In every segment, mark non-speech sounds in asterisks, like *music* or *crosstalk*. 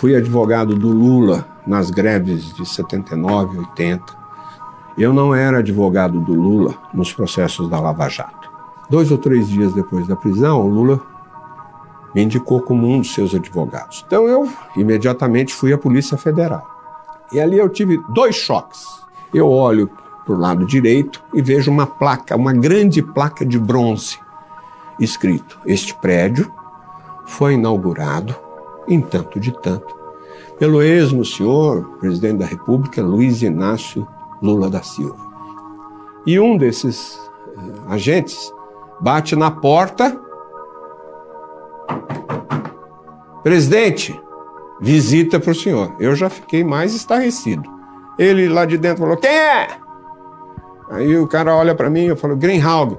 fui advogado do Lula nas greves de 79, 80. Eu não era advogado do Lula nos processos da Lava Jato. Dois ou três dias depois da prisão, o Lula me indicou como um dos seus advogados. Então eu imediatamente fui à Polícia Federal. E ali eu tive dois choques. Eu olho para o lado direito e vejo uma placa, uma grande placa de bronze, escrito: Este prédio foi inaugurado em tanto de tanto pelo esmo senhor presidente da República Luiz Inácio Lula da Silva. E um desses uh, agentes bate na porta. Presidente, visita para o senhor. Eu já fiquei mais estarrecido. Ele lá de dentro falou: Quem é? Aí o cara olha para mim, eu falo: Greenhalg.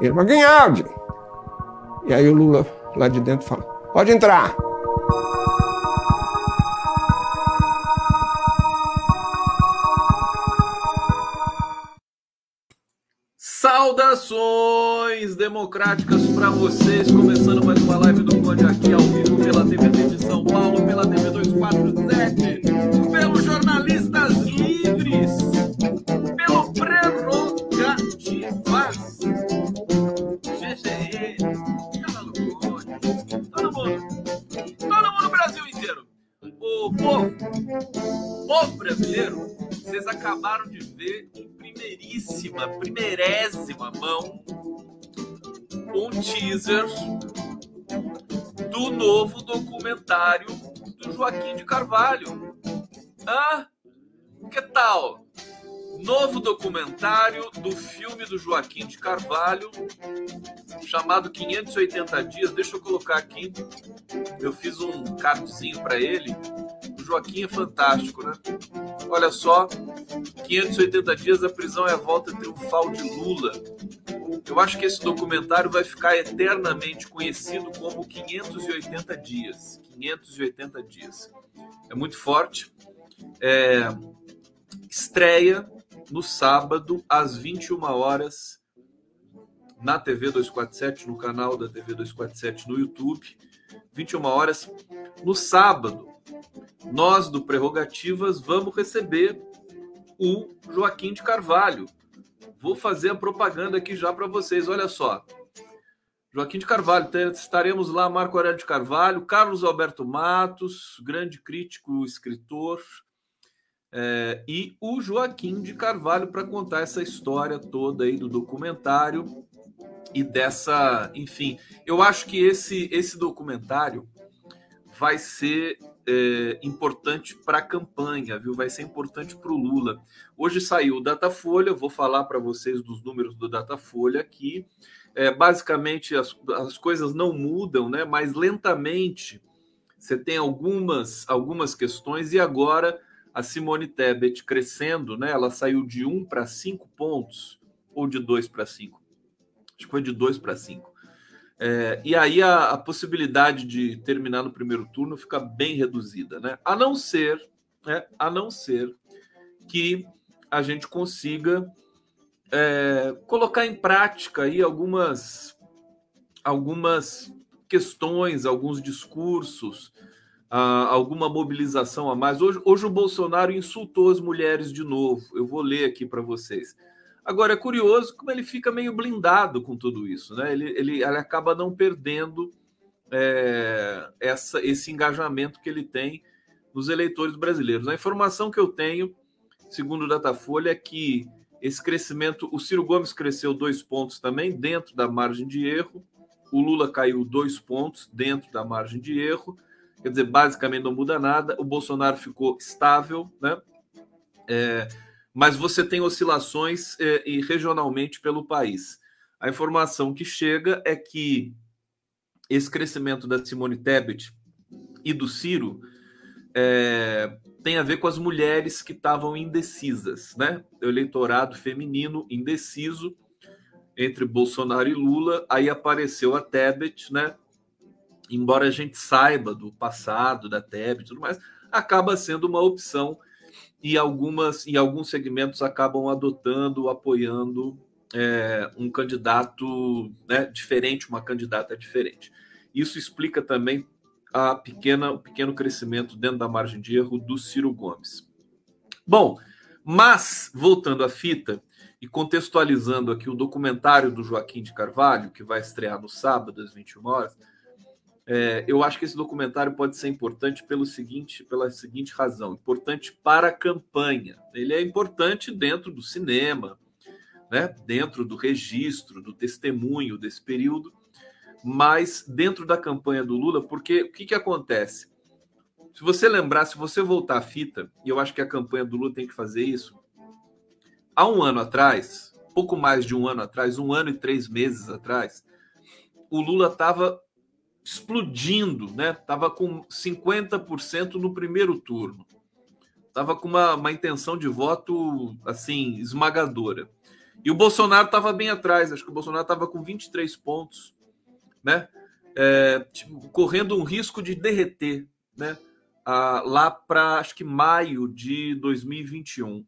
Ele fala: Greenhalg. E aí o Lula lá de dentro fala: Pode entrar. Saudações democráticas para vocês, começando mais uma live do Conde aqui ao vivo pela TVT de São Paulo, pela TV 247, Povo, povo brasileiro, vocês acabaram de ver primeiríssima, primeirésima mão um teaser do novo documentário do Joaquim de Carvalho. Ah, que tal? Novo documentário do filme do Joaquim de Carvalho, chamado 580 Dias. Deixa eu colocar aqui. Eu fiz um cardzinho para ele o Joaquim é fantástico, né? Olha só, 580 dias da prisão é a volta triunfal de Lula. Eu acho que esse documentário vai ficar eternamente conhecido como 580 dias. 580 dias. É muito forte. É... Estreia no sábado, às 21 horas, na TV 247, no canal da TV 247 no YouTube. 21 horas. No sábado, nós do Prerrogativas vamos receber o Joaquim de Carvalho. Vou fazer a propaganda aqui já para vocês. Olha só. Joaquim de Carvalho, estaremos lá, Marco Aurélio de Carvalho, Carlos Alberto Matos, grande crítico, escritor, é, e o Joaquim de Carvalho para contar essa história toda aí do documentário e dessa, enfim, eu acho que esse esse documentário vai ser é, importante para a campanha, viu? Vai ser importante para o Lula. Hoje saiu o Datafolha, vou falar para vocês dos números do Datafolha aqui. É, basicamente, as, as coisas não mudam, né? Mas lentamente você tem algumas, algumas questões, e agora a Simone Tebet crescendo, né? Ela saiu de 1 para 5 pontos, ou de 2 para 5. Acho que foi de 2 para 5 é, e aí a, a, possibilidade de terminar no primeiro turno fica bem reduzida, né? A não ser, né, a não ser que a gente consiga é, colocar em prática aí algumas, algumas questões, alguns discursos, ah, alguma mobilização a mais. Hoje, hoje o Bolsonaro insultou as mulheres de novo. Eu vou ler aqui para vocês. Agora, é curioso como ele fica meio blindado com tudo isso, né? Ele, ele, ele acaba não perdendo é, essa, esse engajamento que ele tem nos eleitores brasileiros. A informação que eu tenho, segundo o Datafolha, é que esse crescimento, o Ciro Gomes cresceu dois pontos também, dentro da margem de erro, o Lula caiu dois pontos dentro da margem de erro, quer dizer, basicamente não muda nada, o Bolsonaro ficou estável, né? É, mas você tem oscilações eh, e regionalmente pelo país. A informação que chega é que esse crescimento da Simone Tebet e do Ciro é, tem a ver com as mulheres que estavam indecisas, né? O eleitorado feminino indeciso entre Bolsonaro e Lula. Aí apareceu a Tebet, né? Embora a gente saiba do passado da Tebet e tudo mais, acaba sendo uma opção e algumas e alguns segmentos acabam adotando, apoiando é, um candidato né, diferente, uma candidata diferente. Isso explica também a pequena, o pequeno crescimento dentro da margem de erro do Ciro Gomes. Bom, mas voltando à fita e contextualizando aqui o documentário do Joaquim de Carvalho, que vai estrear no sábado às 21 horas, é, eu acho que esse documentário pode ser importante pelo seguinte, pela seguinte razão: importante para a campanha. Ele é importante dentro do cinema, né, dentro do registro, do testemunho desse período, mas dentro da campanha do Lula, porque o que, que acontece? Se você lembrar, se você voltar à fita, e eu acho que a campanha do Lula tem que fazer isso, há um ano atrás, pouco mais de um ano atrás, um ano e três meses atrás, o Lula estava explodindo, né? Tava com 50% no primeiro turno. Tava com uma, uma intenção de voto assim esmagadora. E o Bolsonaro estava bem atrás, acho que o Bolsonaro estava com 23 pontos, né? É, tipo, correndo um risco de derreter, né? Ah, lá para acho que maio de 2021.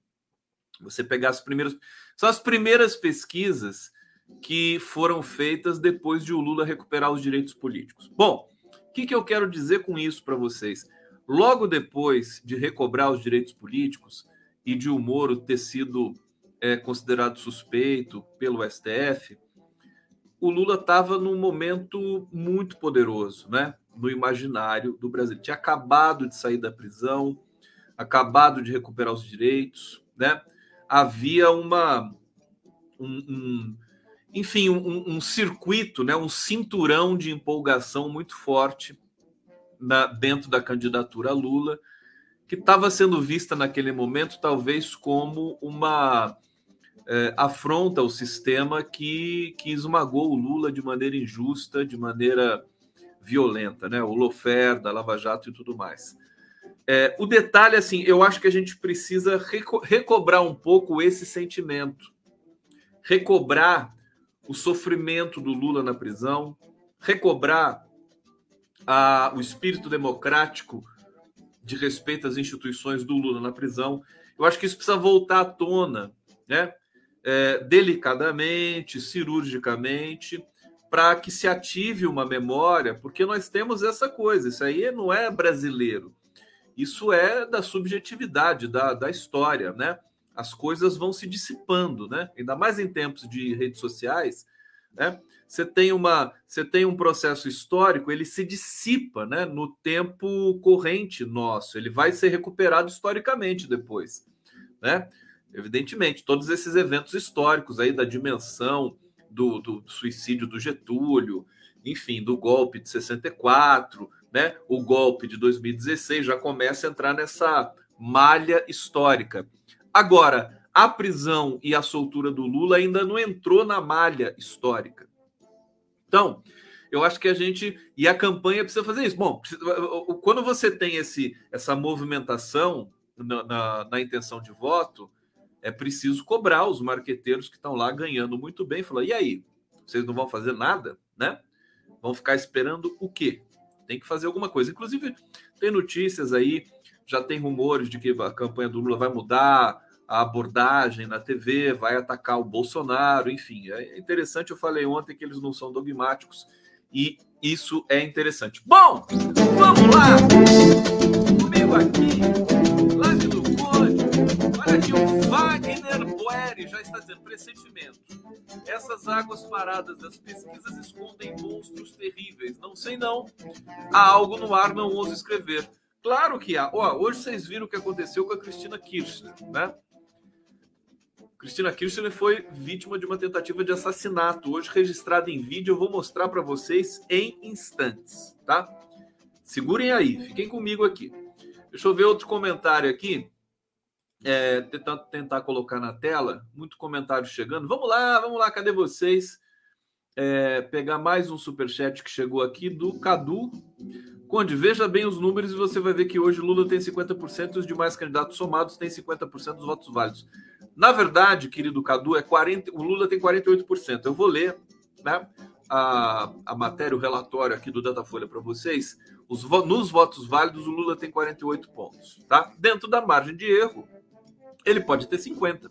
Você pegar as primeiras. São as primeiras pesquisas que foram feitas depois de o Lula recuperar os direitos políticos. Bom, o que, que eu quero dizer com isso para vocês? Logo depois de recobrar os direitos políticos e de o Moro ter sido é, considerado suspeito pelo STF, o Lula estava num momento muito poderoso, né? No imaginário do Brasil. Tinha acabado de sair da prisão, acabado de recuperar os direitos, né? Havia uma um, um, enfim, um, um, circuito, né, um cinturão de empolgação muito forte na, dentro da candidatura Lula, que estava sendo vista naquele momento talvez como uma é, afronta ao sistema que, que esmagou o Lula de maneira injusta, de maneira violenta, né? O Lofer, da Lava Jato e tudo mais. É, o detalhe, assim, eu acho que a gente precisa reco recobrar um pouco esse sentimento, recobrar o sofrimento do Lula na prisão, recobrar a, o espírito democrático de respeito às instituições do Lula na prisão. Eu acho que isso precisa voltar à tona, né? É, delicadamente, cirurgicamente, para que se ative uma memória, porque nós temos essa coisa, isso aí não é brasileiro, isso é da subjetividade, da, da história, né? As coisas vão se dissipando, né? Ainda mais em tempos de redes sociais, né? Você tem uma, você tem um processo histórico, ele se dissipa, né? No tempo corrente nosso, ele vai ser recuperado historicamente depois, né? Evidentemente, todos esses eventos históricos aí da dimensão do, do suicídio do Getúlio, enfim, do golpe de 64, né? O golpe de 2016 já começa a entrar nessa malha histórica. Agora, a prisão e a soltura do Lula ainda não entrou na malha histórica. Então, eu acho que a gente e a campanha precisa fazer isso. Bom, quando você tem esse essa movimentação na, na, na intenção de voto, é preciso cobrar os marqueteiros que estão lá ganhando muito bem. Falar, e aí, vocês não vão fazer nada, né? Vão ficar esperando o quê? Tem que fazer alguma coisa. Inclusive, tem notícias aí, já tem rumores de que a campanha do Lula vai mudar, a abordagem na TV, vai atacar o Bolsonaro, enfim. É interessante, eu falei ontem que eles não são dogmáticos e isso é interessante. Bom, vamos lá! Comigo aqui, live do Conde, olha aqui, o Wagner Boeri já está dizendo, pressentimento. Essas águas paradas das pesquisas escondem monstros terríveis. Não sei não. Há algo no ar, não ouso escrever. Claro que há. Ó, hoje vocês viram o que aconteceu com a Cristina Kirchner, né? Cristina Kirchner foi vítima de uma tentativa de assassinato, hoje registrada em vídeo. Eu vou mostrar para vocês em instantes, tá? Segurem aí, fiquem comigo aqui. Deixa eu ver outro comentário aqui. É, tentar, tentar colocar na tela. Muito comentário chegando. Vamos lá, vamos lá, cadê vocês? É, pegar mais um super chat que chegou aqui do Cadu. Conde, veja bem os números e você vai ver que hoje Lula tem 50% e os demais candidatos somados têm 50% dos votos válidos. Na verdade, querido Cadu, é 40, o Lula tem 48%. Eu vou ler né, a, a matéria, o relatório aqui do Datafolha para vocês. Os, nos votos válidos, o Lula tem 48 pontos. Tá? Dentro da margem de erro, ele pode ter 50,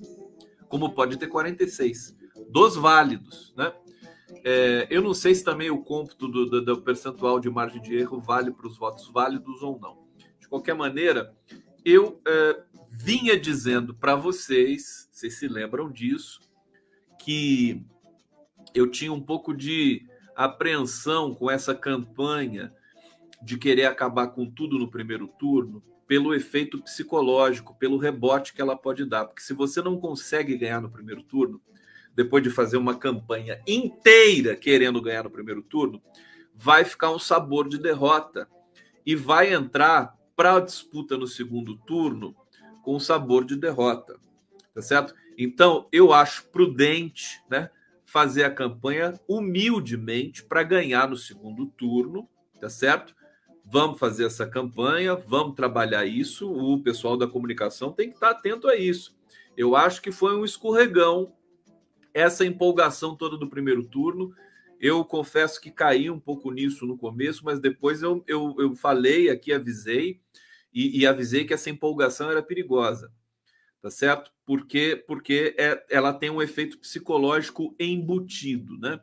como pode ter 46. Dos válidos. Né? É, eu não sei se também o cômputo do, do, do percentual de margem de erro vale para os votos válidos ou não. De qualquer maneira, eu é, vinha dizendo para vocês, vocês se lembram disso, que eu tinha um pouco de apreensão com essa campanha de querer acabar com tudo no primeiro turno, pelo efeito psicológico, pelo rebote que ela pode dar. Porque se você não consegue ganhar no primeiro turno, depois de fazer uma campanha inteira querendo ganhar no primeiro turno, vai ficar um sabor de derrota e vai entrar para a disputa no segundo turno com sabor de derrota, tá certo? Então, eu acho prudente, né, fazer a campanha humildemente para ganhar no segundo turno, tá certo? Vamos fazer essa campanha, vamos trabalhar isso. O pessoal da comunicação tem que estar atento a isso. Eu acho que foi um escorregão essa empolgação toda do primeiro turno. Eu confesso que caí um pouco nisso no começo, mas depois eu, eu, eu falei aqui, avisei, e, e, avisei que essa empolgação era perigosa, tá certo? Porque, porque é, ela tem um efeito psicológico embutido, né?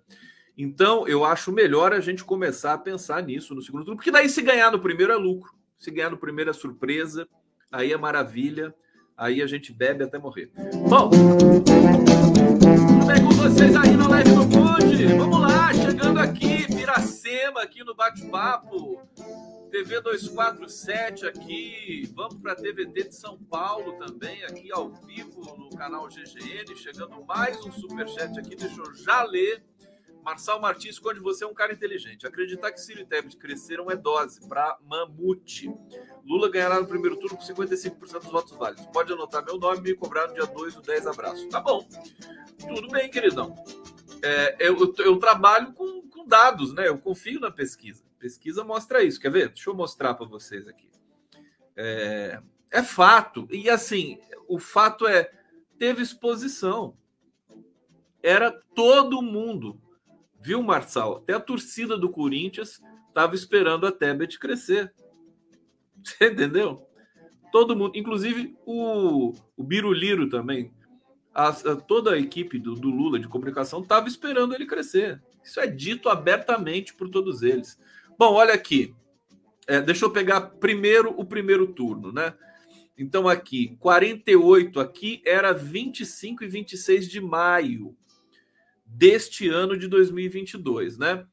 Então, eu acho melhor a gente começar a pensar nisso no segundo turno, porque daí se ganhar no primeiro é lucro, se ganhar no primeiro é surpresa, aí é maravilha, aí a gente bebe até morrer. Bom, vocês aí na live do Conde? Vamos lá, chegando aqui, Piracema, aqui no bate-papo. TV 247 aqui, vamos para a TVT de São Paulo também, aqui ao vivo no canal GGN, chegando mais um superchat aqui, deixa eu já ler. Marçal Martins, quando você é um cara inteligente. Acreditar que Ciro e Tebet cresceram é dose para mamute. Lula ganhará no primeiro turno com 55% dos votos válidos. Pode anotar meu nome e me cobrar no dia 2 do 10 abraço. Tá bom. Tudo bem, queridão. É, eu, eu, trabalho com, com dados, né? Eu confio na pesquisa. Pesquisa mostra isso. Quer ver? Deixa eu mostrar para vocês aqui. É, é fato. E assim, o fato é, teve exposição. Era todo mundo Viu, Marçal? Até a torcida do Corinthians estava esperando a Tebet crescer. *laughs* Você entendeu? Todo mundo, inclusive o, o Biruliro também. A, a, toda a equipe do, do Lula de comunicação estava esperando ele crescer. Isso é dito abertamente por todos eles. Bom, olha aqui. É, deixa eu pegar primeiro o primeiro turno, né? Então, aqui, 48 aqui era 25 e 26 de maio deste ano de 2022, né?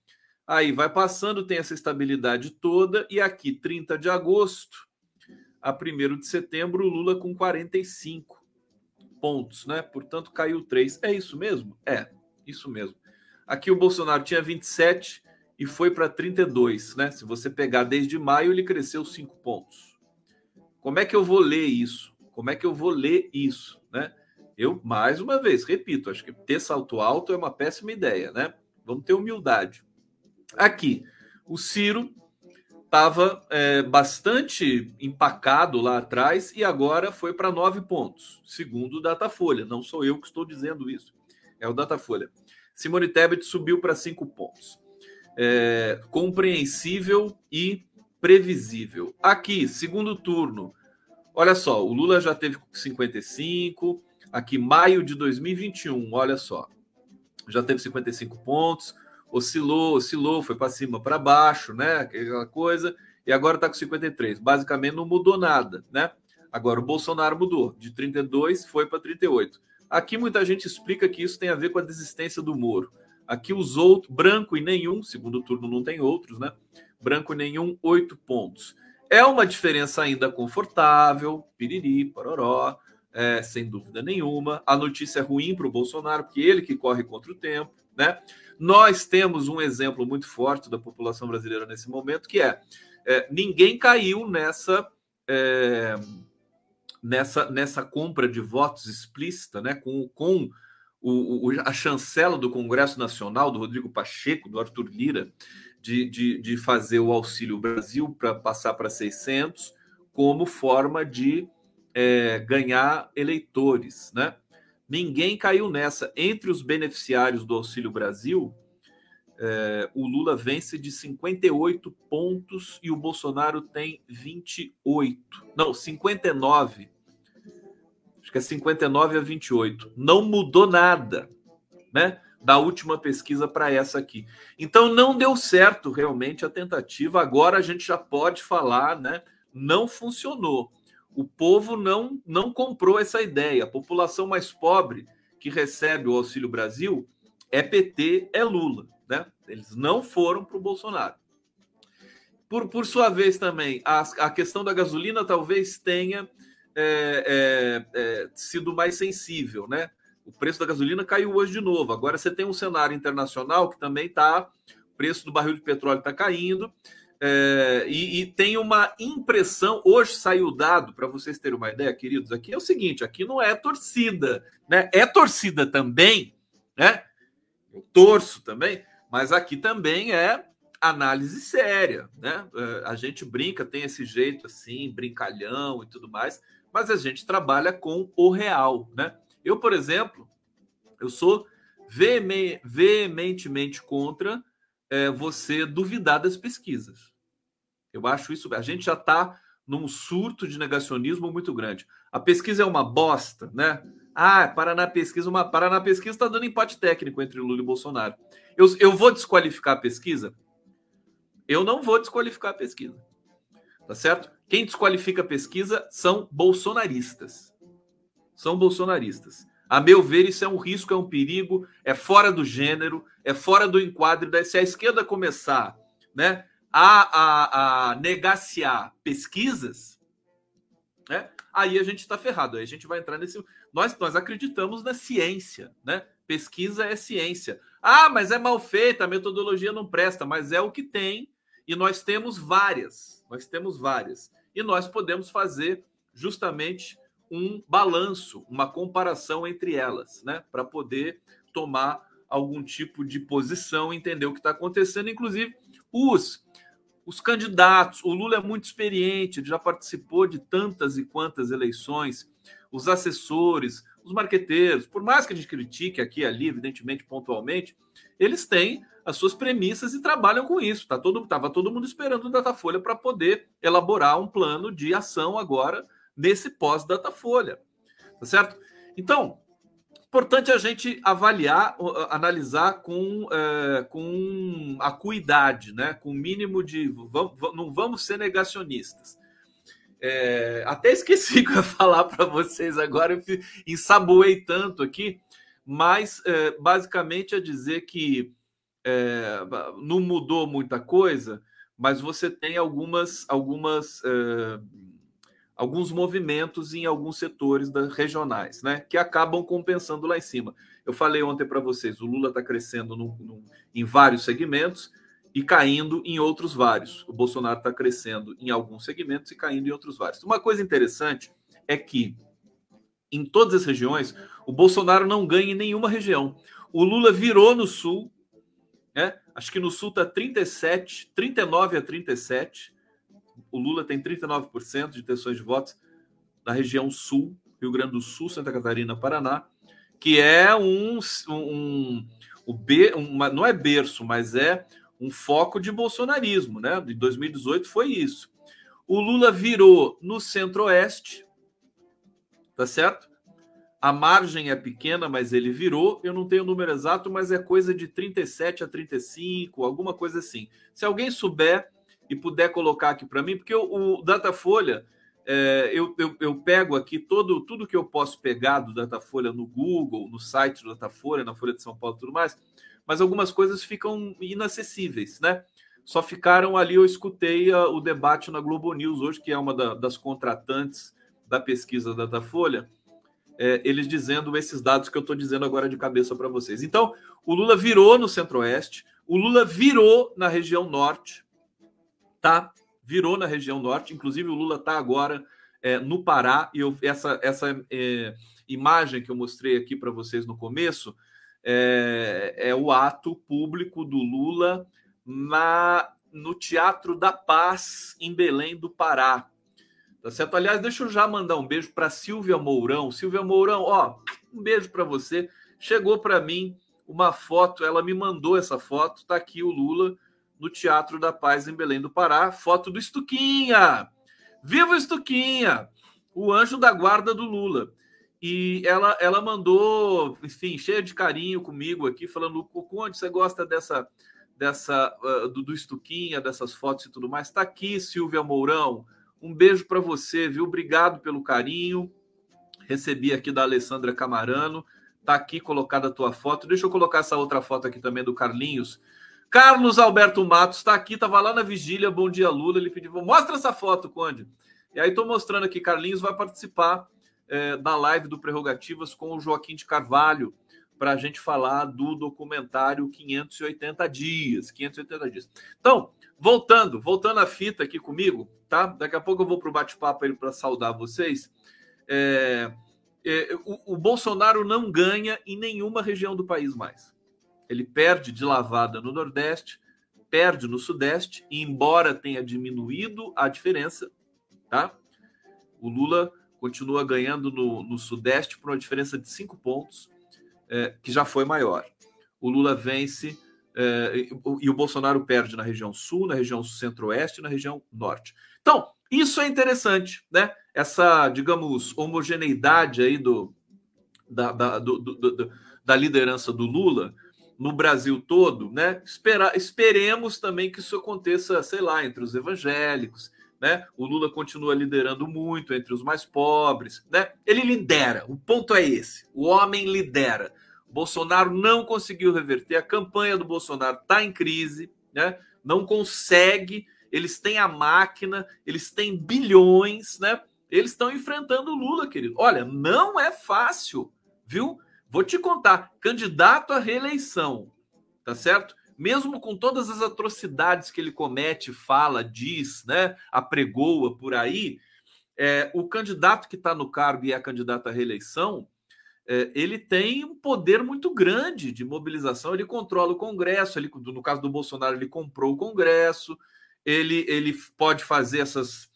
Aí vai passando, tem essa estabilidade toda, e aqui, 30 de agosto a 1 de setembro, o Lula com 45 pontos, né? Portanto, caiu 3. É isso mesmo? É, isso mesmo. Aqui o Bolsonaro tinha 27 e foi para 32, né? Se você pegar desde maio, ele cresceu 5 pontos. Como é que eu vou ler isso? Como é que eu vou ler isso, né? Eu, mais uma vez, repito, acho que ter salto alto é uma péssima ideia, né? Vamos ter humildade. Aqui, o Ciro estava é, bastante empacado lá atrás e agora foi para nove pontos, segundo o Datafolha. Não sou eu que estou dizendo isso, é o Datafolha. Simone Tebet subiu para cinco pontos. É, compreensível e previsível. Aqui, segundo turno. Olha só, o Lula já teve 55, Aqui, maio de 2021, olha só. Já teve 55 pontos, oscilou, oscilou, foi para cima, para baixo, né? Aquela coisa, e agora está com 53. Basicamente não mudou nada, né? Agora o Bolsonaro mudou, de 32 foi para 38. Aqui muita gente explica que isso tem a ver com a desistência do Moro. Aqui os outros, branco e nenhum, segundo turno não tem outros, né? Branco e nenhum, oito pontos. É uma diferença ainda confortável, piriri, pororó, é, sem dúvida nenhuma. A notícia é ruim para o Bolsonaro, porque ele que corre contra o tempo, né? Nós temos um exemplo muito forte da população brasileira nesse momento, que é, é ninguém caiu nessa, é, nessa, nessa compra de votos explícita, né? Com, com o, o, a chancela do Congresso Nacional, do Rodrigo Pacheco, do Arthur Lira, de, de, de fazer o Auxílio Brasil para passar para 600, como forma de é, ganhar eleitores, né? Ninguém caiu nessa. Entre os beneficiários do Auxílio Brasil, é, o Lula vence de 58 pontos e o Bolsonaro tem 28. Não, 59. Acho que é 59 a 28. Não mudou nada, né? da última pesquisa para essa aqui. Então não deu certo realmente a tentativa. Agora a gente já pode falar, né? Não funcionou. O povo não não comprou essa ideia. A população mais pobre que recebe o Auxílio Brasil é PT, é Lula, né? Eles não foram para o Bolsonaro. Por, por sua vez também, a, a questão da gasolina talvez tenha é, é, é, sido mais sensível, né? O preço da gasolina caiu hoje de novo. Agora você tem um cenário internacional que também está. O preço do barril de petróleo está caindo. É, e, e, tem uma impressão. Hoje saiu dado, para vocês terem uma ideia, queridos, aqui é o seguinte: aqui não é torcida, né? É torcida também, né? Eu torço também, mas aqui também é análise séria, né? É, a gente brinca, tem esse jeito assim, brincalhão e tudo mais, mas a gente trabalha com o real, né? Eu, por exemplo, eu sou veementemente contra é, você duvidar das pesquisas. Eu acho isso. A gente já está num surto de negacionismo muito grande. A pesquisa é uma bosta, né? Ah, Paraná Pesquisa, uma Paraná Pesquisa está dando empate técnico entre Lula e Bolsonaro. Eu, eu vou desqualificar a pesquisa? Eu não vou desqualificar a pesquisa. Tá certo? Quem desqualifica a pesquisa são bolsonaristas são bolsonaristas. A meu ver, isso é um risco, é um perigo, é fora do gênero, é fora do enquadro. Se a esquerda começar né, a, a, a negaciar pesquisas, né, aí a gente está ferrado. Aí a gente vai entrar nesse. Nós, nós acreditamos na ciência, né? Pesquisa é ciência. Ah, mas é mal feita, a metodologia não presta, mas é o que tem, e nós temos várias. Nós temos várias. E nós podemos fazer justamente um balanço, uma comparação entre elas, né? Para poder tomar algum tipo de posição, entender o que está acontecendo, inclusive os os candidatos. O Lula é muito experiente, ele já participou de tantas e quantas eleições. Os assessores, os marqueteiros, por mais que a gente critique aqui e ali, evidentemente, pontualmente, eles têm as suas premissas e trabalham com isso. Tá todo, tava todo mundo esperando o Datafolha para poder elaborar um plano de ação agora nesse pós-Datafolha. Tá certo? Então, importante a gente avaliar, analisar com, é, com acuidade, né? com o mínimo de. Não vamos ser negacionistas. É, até esqueci *laughs* que eu ia falar para vocês agora, eu ensaboei tanto aqui, mas é, basicamente é dizer que é, não mudou muita coisa, mas você tem algumas, algumas é, alguns movimentos em alguns setores regionais, né, que acabam compensando lá em cima. Eu falei ontem para vocês, o Lula está crescendo no, no, em vários segmentos e caindo em outros vários. O Bolsonaro está crescendo em alguns segmentos e caindo em outros vários. Uma coisa interessante é que em todas as regiões o Bolsonaro não ganha em nenhuma região. O Lula virou no Sul, né? Acho que no Sul está 37, 39 a 37 o Lula tem 39% de intenções de votos na região sul, Rio Grande do Sul, Santa Catarina, Paraná, que é um, um, um B, uma, não é berço, mas é um foco de bolsonarismo, né? De 2018 foi isso. O Lula virou no centro-oeste, tá certo? A margem é pequena, mas ele virou. Eu não tenho o número exato, mas é coisa de 37 a 35, alguma coisa assim. Se alguém souber, e puder colocar aqui para mim, porque o, o Datafolha, é, eu, eu, eu, pego aqui todo, tudo que eu posso pegar do Datafolha no Google, no site do Datafolha, na Folha de São Paulo e tudo mais, mas algumas coisas ficam inacessíveis, né? Só ficaram ali, eu escutei a, o debate na Globo News hoje, que é uma da, das contratantes da pesquisa da Datafolha, é, eles dizendo esses dados que eu estou dizendo agora de cabeça para vocês. Então, o Lula virou no Centro-Oeste, o Lula virou na região Norte, tá? Virou na região norte, inclusive o Lula está agora é, no Pará, e eu, essa, essa é, imagem que eu mostrei aqui para vocês no começo é, é, o ato público do Lula na, no Teatro da Paz, em Belém do Pará. Tá certo? Aliás, deixa eu já mandar um beijo para Silvia Mourão. Silvia Mourão, ó, um beijo para você. Chegou para mim uma foto, ela me mandou essa foto, tá aqui o Lula no Teatro da Paz em Belém do Pará. Foto do Estuquinha! Viva o Estuquinha! O anjo da guarda do Lula. E ela, ela mandou, enfim, cheia de carinho comigo aqui, falando: Conde, você gosta dessa, dessa uh, do, do Estuquinha, dessas fotos e tudo mais? Está aqui, Silvia Mourão. Um beijo para você, viu? Obrigado pelo carinho. Recebi aqui da Alessandra Camarano. Tá aqui colocada a tua foto. Deixa eu colocar essa outra foto aqui também do Carlinhos. Carlos Alberto Matos está aqui, estava lá na vigília. Bom dia, Lula. Ele pediu: mostra essa foto, Conde. E aí estou mostrando aqui, Carlinhos vai participar é, da live do Prerrogativas com o Joaquim de Carvalho para a gente falar do documentário 580 dias. 580 dias. Então, voltando, voltando à fita aqui comigo, tá? Daqui a pouco eu vou para o bate-papo para saudar vocês. É, é, o, o Bolsonaro não ganha em nenhuma região do país mais. Ele perde de lavada no Nordeste, perde no Sudeste, e embora tenha diminuído a diferença, tá? O Lula continua ganhando no, no Sudeste por uma diferença de cinco pontos, é, que já foi maior. O Lula vence é, e o Bolsonaro perde na região Sul, na região Centro-Oeste e na região Norte. Então, isso é interessante, né? Essa, digamos, homogeneidade aí do, da, da, do, do, do, da liderança do Lula no Brasil todo, né? Espera, esperemos também que isso aconteça, sei lá, entre os evangélicos, né? O Lula continua liderando muito entre os mais pobres, né? Ele lidera. O ponto é esse. O homem lidera. Bolsonaro não conseguiu reverter. A campanha do Bolsonaro está em crise, né? Não consegue. Eles têm a máquina, eles têm bilhões, né? Eles estão enfrentando o Lula, querido. Olha, não é fácil, viu? Vou te contar. Candidato à reeleição, tá certo? mesmo com todas as atrocidades que ele comete, fala, diz, né, apregoa por aí, é, o candidato que está no cargo e é candidato à reeleição, é, ele tem um poder muito grande de mobilização, ele controla o Congresso, ele, no caso do Bolsonaro, ele comprou o Congresso, ele, ele pode fazer essas,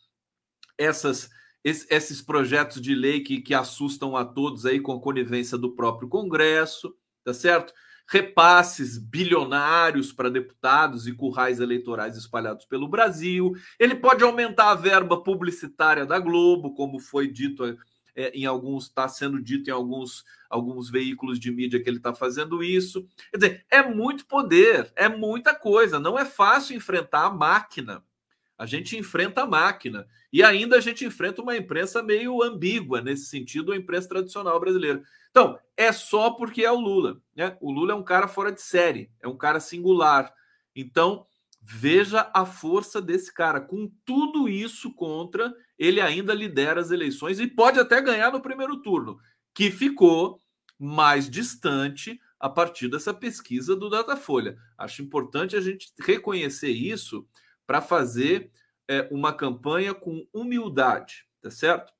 essas, esses projetos de lei que, que assustam a todos aí com a conivência do próprio Congresso, tá certo? repasses bilionários para deputados e currais eleitorais espalhados pelo Brasil. Ele pode aumentar a verba publicitária da Globo, como foi dito é, em alguns, está sendo dito em alguns, alguns veículos de mídia que ele está fazendo isso. Quer dizer, é muito poder, é muita coisa. Não é fácil enfrentar a máquina. A gente enfrenta a máquina. E ainda a gente enfrenta uma imprensa meio ambígua, nesse sentido, a imprensa tradicional brasileira. Então, é só porque é o Lula. Né? O Lula é um cara fora de série, é um cara singular. Então, veja a força desse cara. Com tudo isso contra, ele ainda lidera as eleições e pode até ganhar no primeiro turno, que ficou mais distante a partir dessa pesquisa do Datafolha. Acho importante a gente reconhecer isso para fazer é, uma campanha com humildade, tá certo?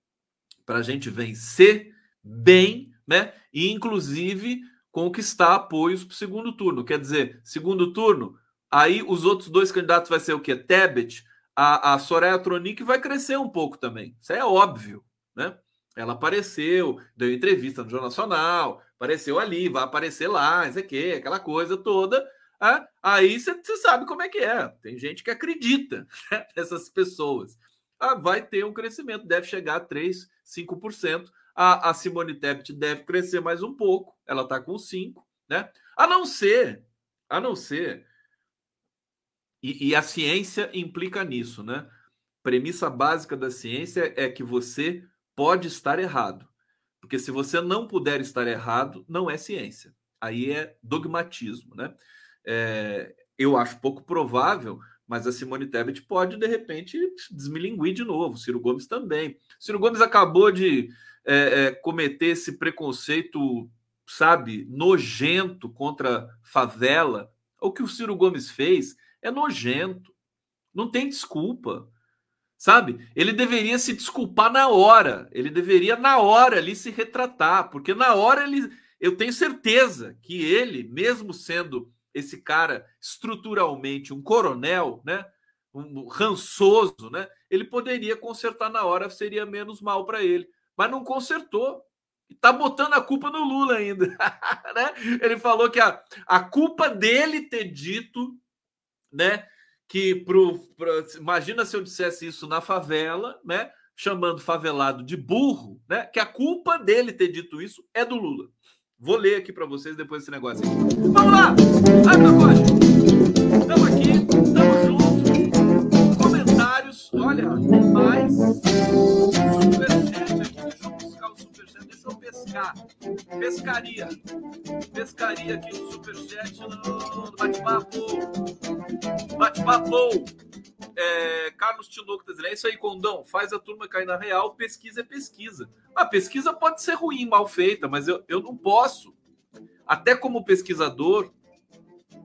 Para a gente vencer bem né? E inclusive conquistar apoios para o segundo turno. Quer dizer, segundo turno, aí os outros dois candidatos vai ser o quê? Tebet, a, a Soraya Tronic vai crescer um pouco também. Isso é óbvio, né? Ela apareceu, deu entrevista no Jornal Nacional, apareceu ali, vai aparecer lá, isso aqui, aquela coisa toda. Aí você sabe como é que é. Tem gente que acredita né? *laughs* nessas pessoas. Ah, vai ter um crescimento, deve chegar a 3, 5%. A, a Simone Tebet deve crescer mais um pouco, ela está com 5, né? A não ser, a não ser, e, e a ciência implica nisso, né? Premissa básica da ciência é que você pode estar errado. Porque se você não puder estar errado, não é ciência. Aí é dogmatismo, né? É, eu acho pouco provável, mas a Simone Tebet pode, de repente, desmilinguir de novo. Ciro Gomes também. Ciro Gomes acabou de é, é, cometer esse preconceito, sabe, nojento contra favela. O que o Ciro Gomes fez é nojento. Não tem desculpa. Sabe? Ele deveria se desculpar na hora. Ele deveria, na hora, ali se retratar. Porque na hora ele. Eu tenho certeza que ele, mesmo sendo esse cara estruturalmente um coronel, né? Um rançoso, né? Ele poderia consertar na hora, seria menos mal para ele mas não consertou. Tá botando a culpa no Lula ainda. *laughs* né? Ele falou que a, a culpa dele ter dito, né? Que pro, pro, imagina se eu dissesse isso na favela, né? chamando favelado de burro, né? Que a culpa dele ter dito isso é do Lula. Vou ler aqui para vocês depois desse negócio aqui. Vamos lá! Ai, Pacote! Estamos aqui, estamos juntos. Comentários, olha, mais superchat aqui. Deixa eu buscar o superchat, deixa eu pescar. Pescaria. Pescaria aqui no superchat no bate-papo. Bate-papo. É, Carlos Tinoco tá dizendo, é isso aí, Condão, faz a turma cair na real, pesquisa é pesquisa. A pesquisa pode ser ruim, mal feita, mas eu, eu não posso. Até como pesquisador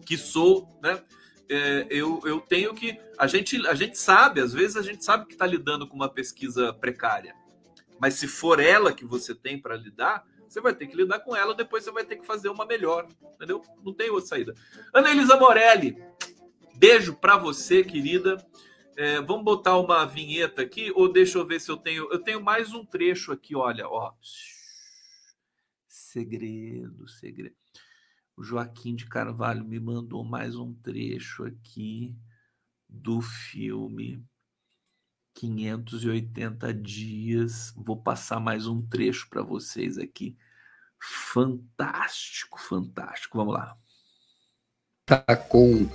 que sou, né? É, eu, eu tenho que. A gente, a gente sabe, às vezes a gente sabe que está lidando com uma pesquisa precária. Mas se for ela que você tem para lidar, você vai ter que lidar com ela, depois você vai ter que fazer uma melhor. Entendeu? Não tem outra saída. Ana Elisa Morelli, Beijo para você, querida. É, vamos botar uma vinheta aqui, ou deixa eu ver se eu tenho. Eu tenho mais um trecho aqui, olha, ó. Segredo, segredo. O Joaquim de Carvalho me mandou mais um trecho aqui do filme 580 dias. Vou passar mais um trecho para vocês aqui. Fantástico, fantástico. Vamos lá. Tá com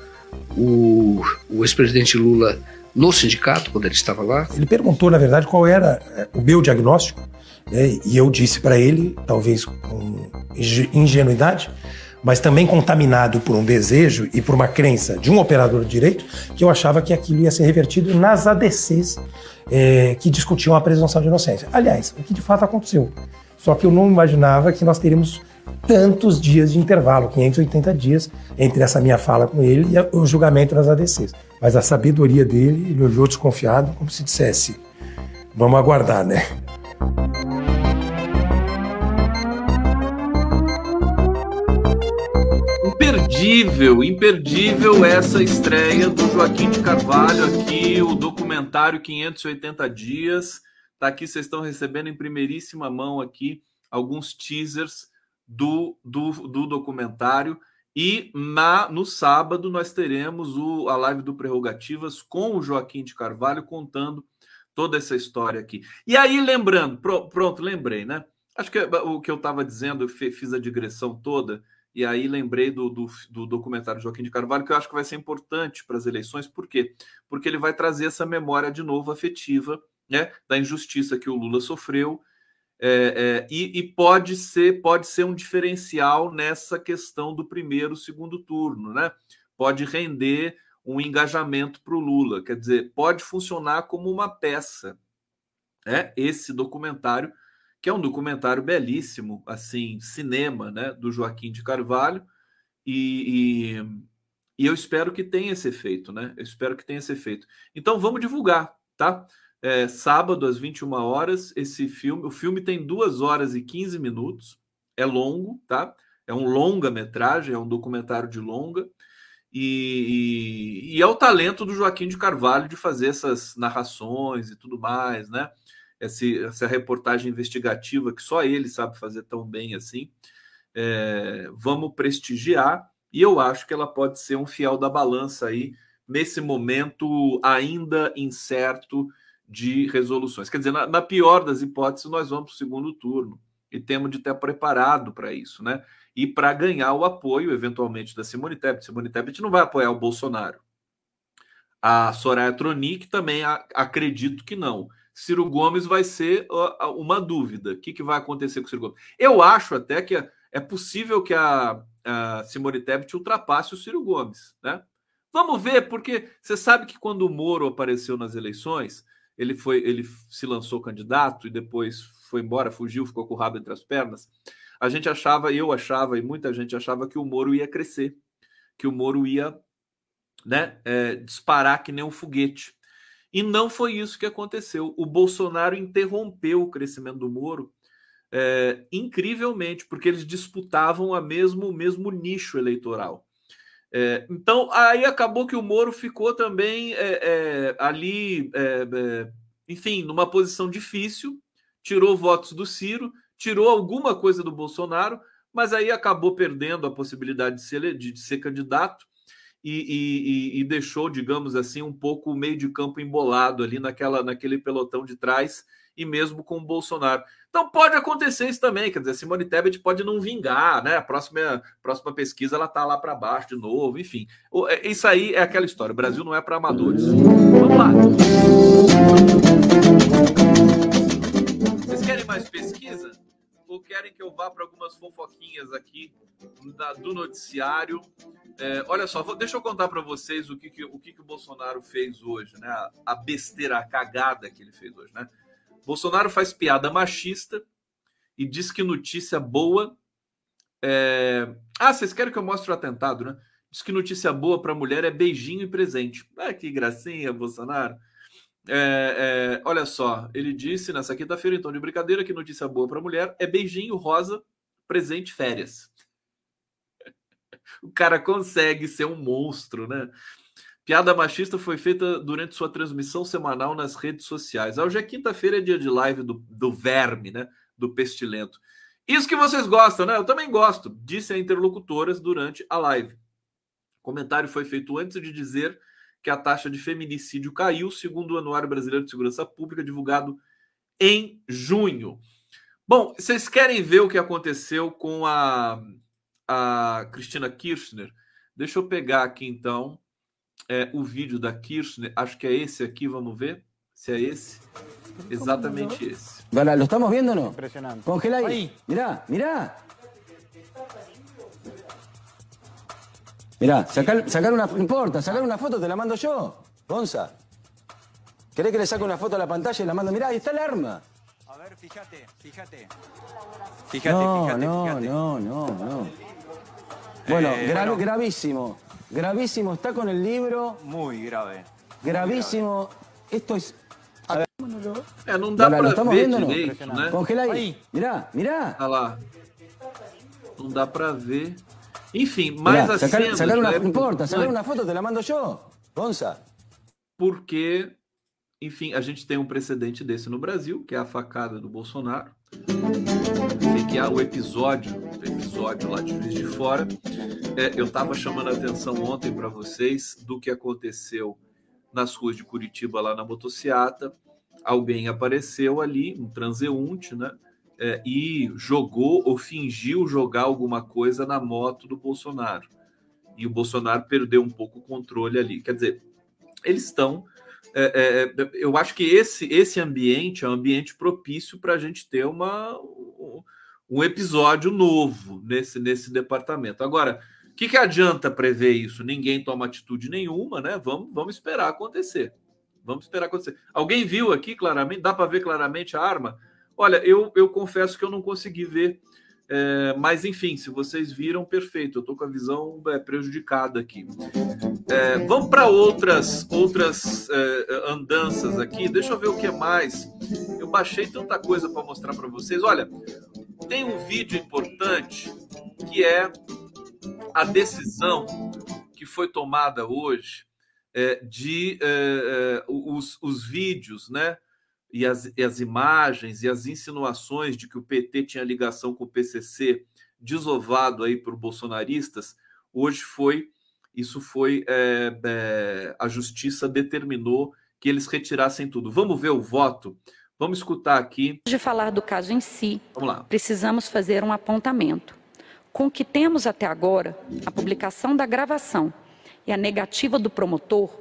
o, o ex-presidente Lula no sindicato, quando ele estava lá. Ele perguntou, na verdade, qual era é, o meu diagnóstico, né? e eu disse para ele, talvez com ingenuidade, mas também contaminado por um desejo e por uma crença de um operador de direito, que eu achava que aquilo ia ser revertido nas ADCs é, que discutiam a presunção de inocência. Aliás, o que de fato aconteceu. Só que eu não imaginava que nós teríamos tantos dias de intervalo, 580 dias, entre essa minha fala com ele e o julgamento nas ADCs. Mas a sabedoria dele, ele olhou desconfiado, como se dissesse: vamos aguardar, né? Imperdível, imperdível essa estreia do Joaquim de Carvalho aqui, o documentário 580 dias. Tá aqui, vocês estão recebendo em primeiríssima mão aqui alguns teasers do, do, do documentário. E na, no sábado nós teremos o, a live do Prerrogativas com o Joaquim de Carvalho contando toda essa história aqui. E aí, lembrando, pro, pronto, lembrei, né? Acho que o que eu estava dizendo, eu fiz a digressão toda, e aí lembrei do, do, do, documentário Joaquim de Carvalho, que eu acho que vai ser importante para as eleições, por quê? Porque ele vai trazer essa memória de novo afetiva, né? Da injustiça que o Lula sofreu é, é, e, e, pode ser pode ser um diferencial nessa questão do primeiro segundo turno, né? Pode render um engajamento para o Lula, quer dizer, pode funcionar como uma peça, né? Esse documentário que é um documentário belíssimo, assim, cinema, né? Do Joaquim de Carvalho e, e, e eu espero que tenha esse efeito, né? Eu espero que tenha esse efeito. Então vamos divulgar, tá? é, sábado às 21 horas. Esse filme, o filme tem 2 horas e 15 minutos, é longo, tá? É um longa-metragem, é um documentário de longa. E, e, e, é o talento do Joaquim de Carvalho de fazer essas narrações e tudo mais, né? Essa, essa reportagem investigativa que só ele sabe fazer tão bem assim. É, vamos prestigiar e eu acho que ela pode ser um fiel da balança aí nesse momento ainda incerto de resoluções. Quer dizer, na, na pior das hipóteses, nós vamos para o segundo turno e temos de estar preparado para isso, né? E para ganhar o apoio, eventualmente, da Simone Tebet. Simone Tebet não vai apoiar o Bolsonaro. A Soraya Tronic também a, acredito que não. Ciro Gomes vai ser uma dúvida. O que, que vai acontecer com o Ciro Gomes? Eu acho até que é possível que a, a Simone Tebet ultrapasse o Ciro Gomes, né? Vamos ver, porque você sabe que quando o Moro apareceu nas eleições, ele foi, ele se lançou candidato e depois foi embora, fugiu, ficou com o rabo entre as pernas. A gente achava, eu achava e muita gente achava que o Moro ia crescer, que o Moro ia, né, é, disparar que nem um foguete. E não foi isso que aconteceu. O Bolsonaro interrompeu o crescimento do Moro é, incrivelmente, porque eles disputavam a mesmo, o mesmo nicho eleitoral. É, então, aí acabou que o Moro ficou também é, ali, enfim, numa posição difícil, tirou votos do Ciro, tirou alguma coisa do Bolsonaro, mas aí acabou perdendo a possibilidade de ser, de, de ser candidato. E, e, e, deixou, digamos assim, um pouco o meio de campo embolado ali naquela, naquele pelotão de trás e mesmo com o Bolsonaro. Então pode acontecer isso também, quer dizer, Simone Tebet pode não vingar, né? A próxima, próxima pesquisa ela tá lá para baixo de novo, enfim. É, isso aí é aquela história. O Brasil não é para amadores. Vamos lá. Vocês querem mais pesquisa? Ou querem que eu vá para algumas fofoquinhas aqui da, do noticiário? É, olha só, vou, deixa eu contar para vocês o que, que, o que, que o Bolsonaro fez hoje, né? A, besteira, a cagada que ele fez hoje, né? Bolsonaro faz piada machista e diz que notícia boa. É... Ah, vocês querem que eu mostre o atentado, né? Diz que notícia boa para mulher é beijinho e presente. Ah, que gracinha, Bolsonaro. É, é, olha só, ele disse nessa quinta-feira, então, de brincadeira, que notícia boa para mulher é beijinho rosa, presente, férias. *laughs* o cara consegue ser um monstro, né? Piada machista foi feita durante sua transmissão semanal nas redes sociais. Hoje é quinta-feira, é dia de live do, do verme, né? Do pestilento. Isso que vocês gostam, né? Eu também gosto, disse a interlocutoras durante a live. O comentário foi feito antes de dizer que a taxa de feminicídio caiu, segundo o Anuário Brasileiro de Segurança Pública, divulgado em junho. Bom, vocês querem ver o que aconteceu com a, a Cristina Kirchner? Deixa eu pegar aqui então é, o vídeo da Kirchner, acho que é esse aqui, vamos ver se é esse. Exatamente esse. Vale, ¿lo estamos viendo o no? Impresionante. Congela ahí. Mirá, mirá. Mirá, sacar, sacar una. No importa, sacar una foto te la mando yo. Gonza. ¿Querés que le saque una foto a la pantalla y la mando? Mirá, ahí está el arma. A ver, fíjate, fíjate. Fíjate, no, fíjate, no, fíjate. No, no, no. Bueno, eh, gra bueno, gravísimo. Gravísimo, está con el libro. Muy grave. Gravísimo. Esto es. A ver. É, não dá Galera, pra ver direito, né? Congela aí. aí. Mirá, mirá. Olha lá. Não dá pra ver. Enfim, mas assim. Sacar, sacar uma, não importa, sacar uma foto, te la mando eu. Gonça. Porque, enfim, a gente tem um precedente desse no Brasil, que é a facada do Bolsonaro. Sei que há o episódio, o episódio lá de Juiz de Fora. É, eu estava chamando a atenção ontem para vocês do que aconteceu nas ruas de Curitiba, lá na motociata. Alguém apareceu ali, um transeunte, né? É, e jogou ou fingiu jogar alguma coisa na moto do Bolsonaro. E o Bolsonaro perdeu um pouco o controle ali. Quer dizer, eles estão é, é, eu acho que esse, esse ambiente é um ambiente propício para a gente ter uma, um episódio novo nesse, nesse departamento. Agora, o que, que adianta prever isso? Ninguém toma atitude nenhuma, né? Vamos, vamos esperar acontecer. Vamos esperar acontecer. Alguém viu aqui claramente? Dá para ver claramente a arma? Olha, eu, eu confesso que eu não consegui ver é, mas enfim, se vocês viram, perfeito. Eu estou com a visão é, prejudicada aqui. É, vamos para outras outras é, andanças aqui. Deixa eu ver o que mais. Eu baixei tanta coisa para mostrar para vocês. Olha, tem um vídeo importante que é a decisão que foi tomada hoje é, de é, os, os vídeos, né? E as, e as imagens e as insinuações de que o PT tinha ligação com o PCC desovado aí por bolsonaristas, hoje foi, isso foi, é, é, a justiça determinou que eles retirassem tudo. Vamos ver o voto? Vamos escutar aqui. De falar do caso em si, precisamos fazer um apontamento. Com o que temos até agora, a publicação da gravação e a negativa do promotor,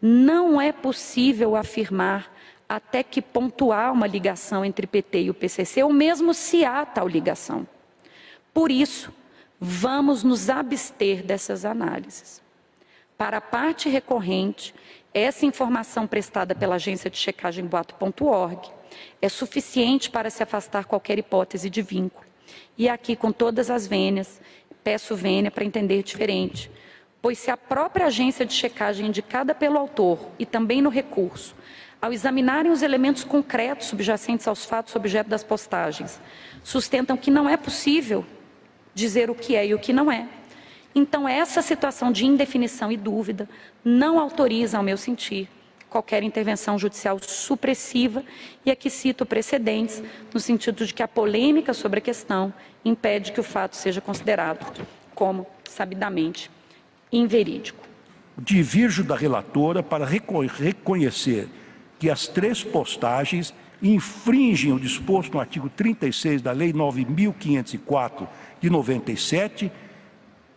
não é possível afirmar até que ponto há uma ligação entre PT e o PCC, ou mesmo se há tal ligação. Por isso, vamos nos abster dessas análises. Para a parte recorrente, essa informação prestada pela agência de checagem boato.org é suficiente para se afastar qualquer hipótese de vínculo. E aqui, com todas as vênias, peço vênia para entender diferente, pois se a própria agência de checagem indicada pelo autor e também no recurso ao examinarem os elementos concretos subjacentes aos fatos objeto das postagens, sustentam que não é possível dizer o que é e o que não é. Então, essa situação de indefinição e dúvida não autoriza, ao meu sentir, qualquer intervenção judicial supressiva, e aqui cito precedentes, no sentido de que a polêmica sobre a questão impede que o fato seja considerado como sabidamente inverídico. Divirjo da relatora para reconhecer que as três postagens infringem o disposto no artigo 36 da Lei 9.504 de 97,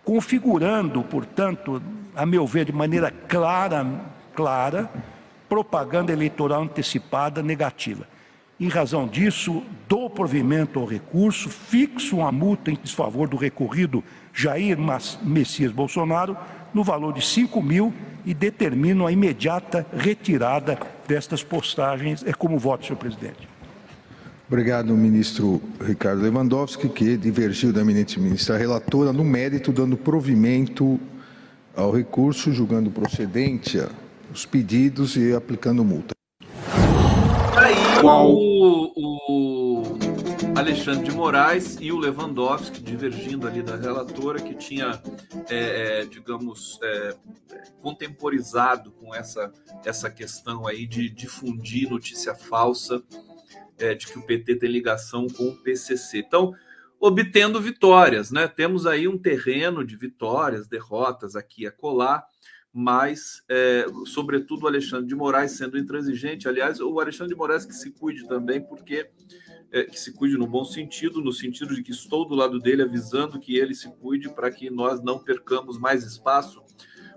configurando, portanto, a meu ver, de maneira clara, clara, propaganda eleitoral antecipada negativa. Em razão disso, dou provimento ao recurso, fixo uma multa em desfavor do recorrido Jair Messias Bolsonaro no valor de 5 mil e determino a imediata retirada destas postagens. É como voto, senhor presidente. Obrigado, ministro Ricardo Lewandowski, que divergiu da eminente ministra relatora no mérito, dando provimento ao recurso, julgando procedente os pedidos e aplicando multa. Aí, o, o Alexandre de Moraes e o Lewandowski divergindo ali da relatora, que tinha, é, é, digamos, é, contemporizado com essa, essa questão aí de difundir notícia falsa é, de que o PT tem ligação com o PCC. Então, obtendo vitórias, né? Temos aí um terreno de vitórias, derrotas aqui a colar, mas, é, sobretudo, o Alexandre de Moraes sendo intransigente. Aliás, o Alexandre de Moraes que se cuide também, porque é, que se cuide no bom sentido, no sentido de que estou do lado dele avisando que ele se cuide para que nós não percamos mais espaço,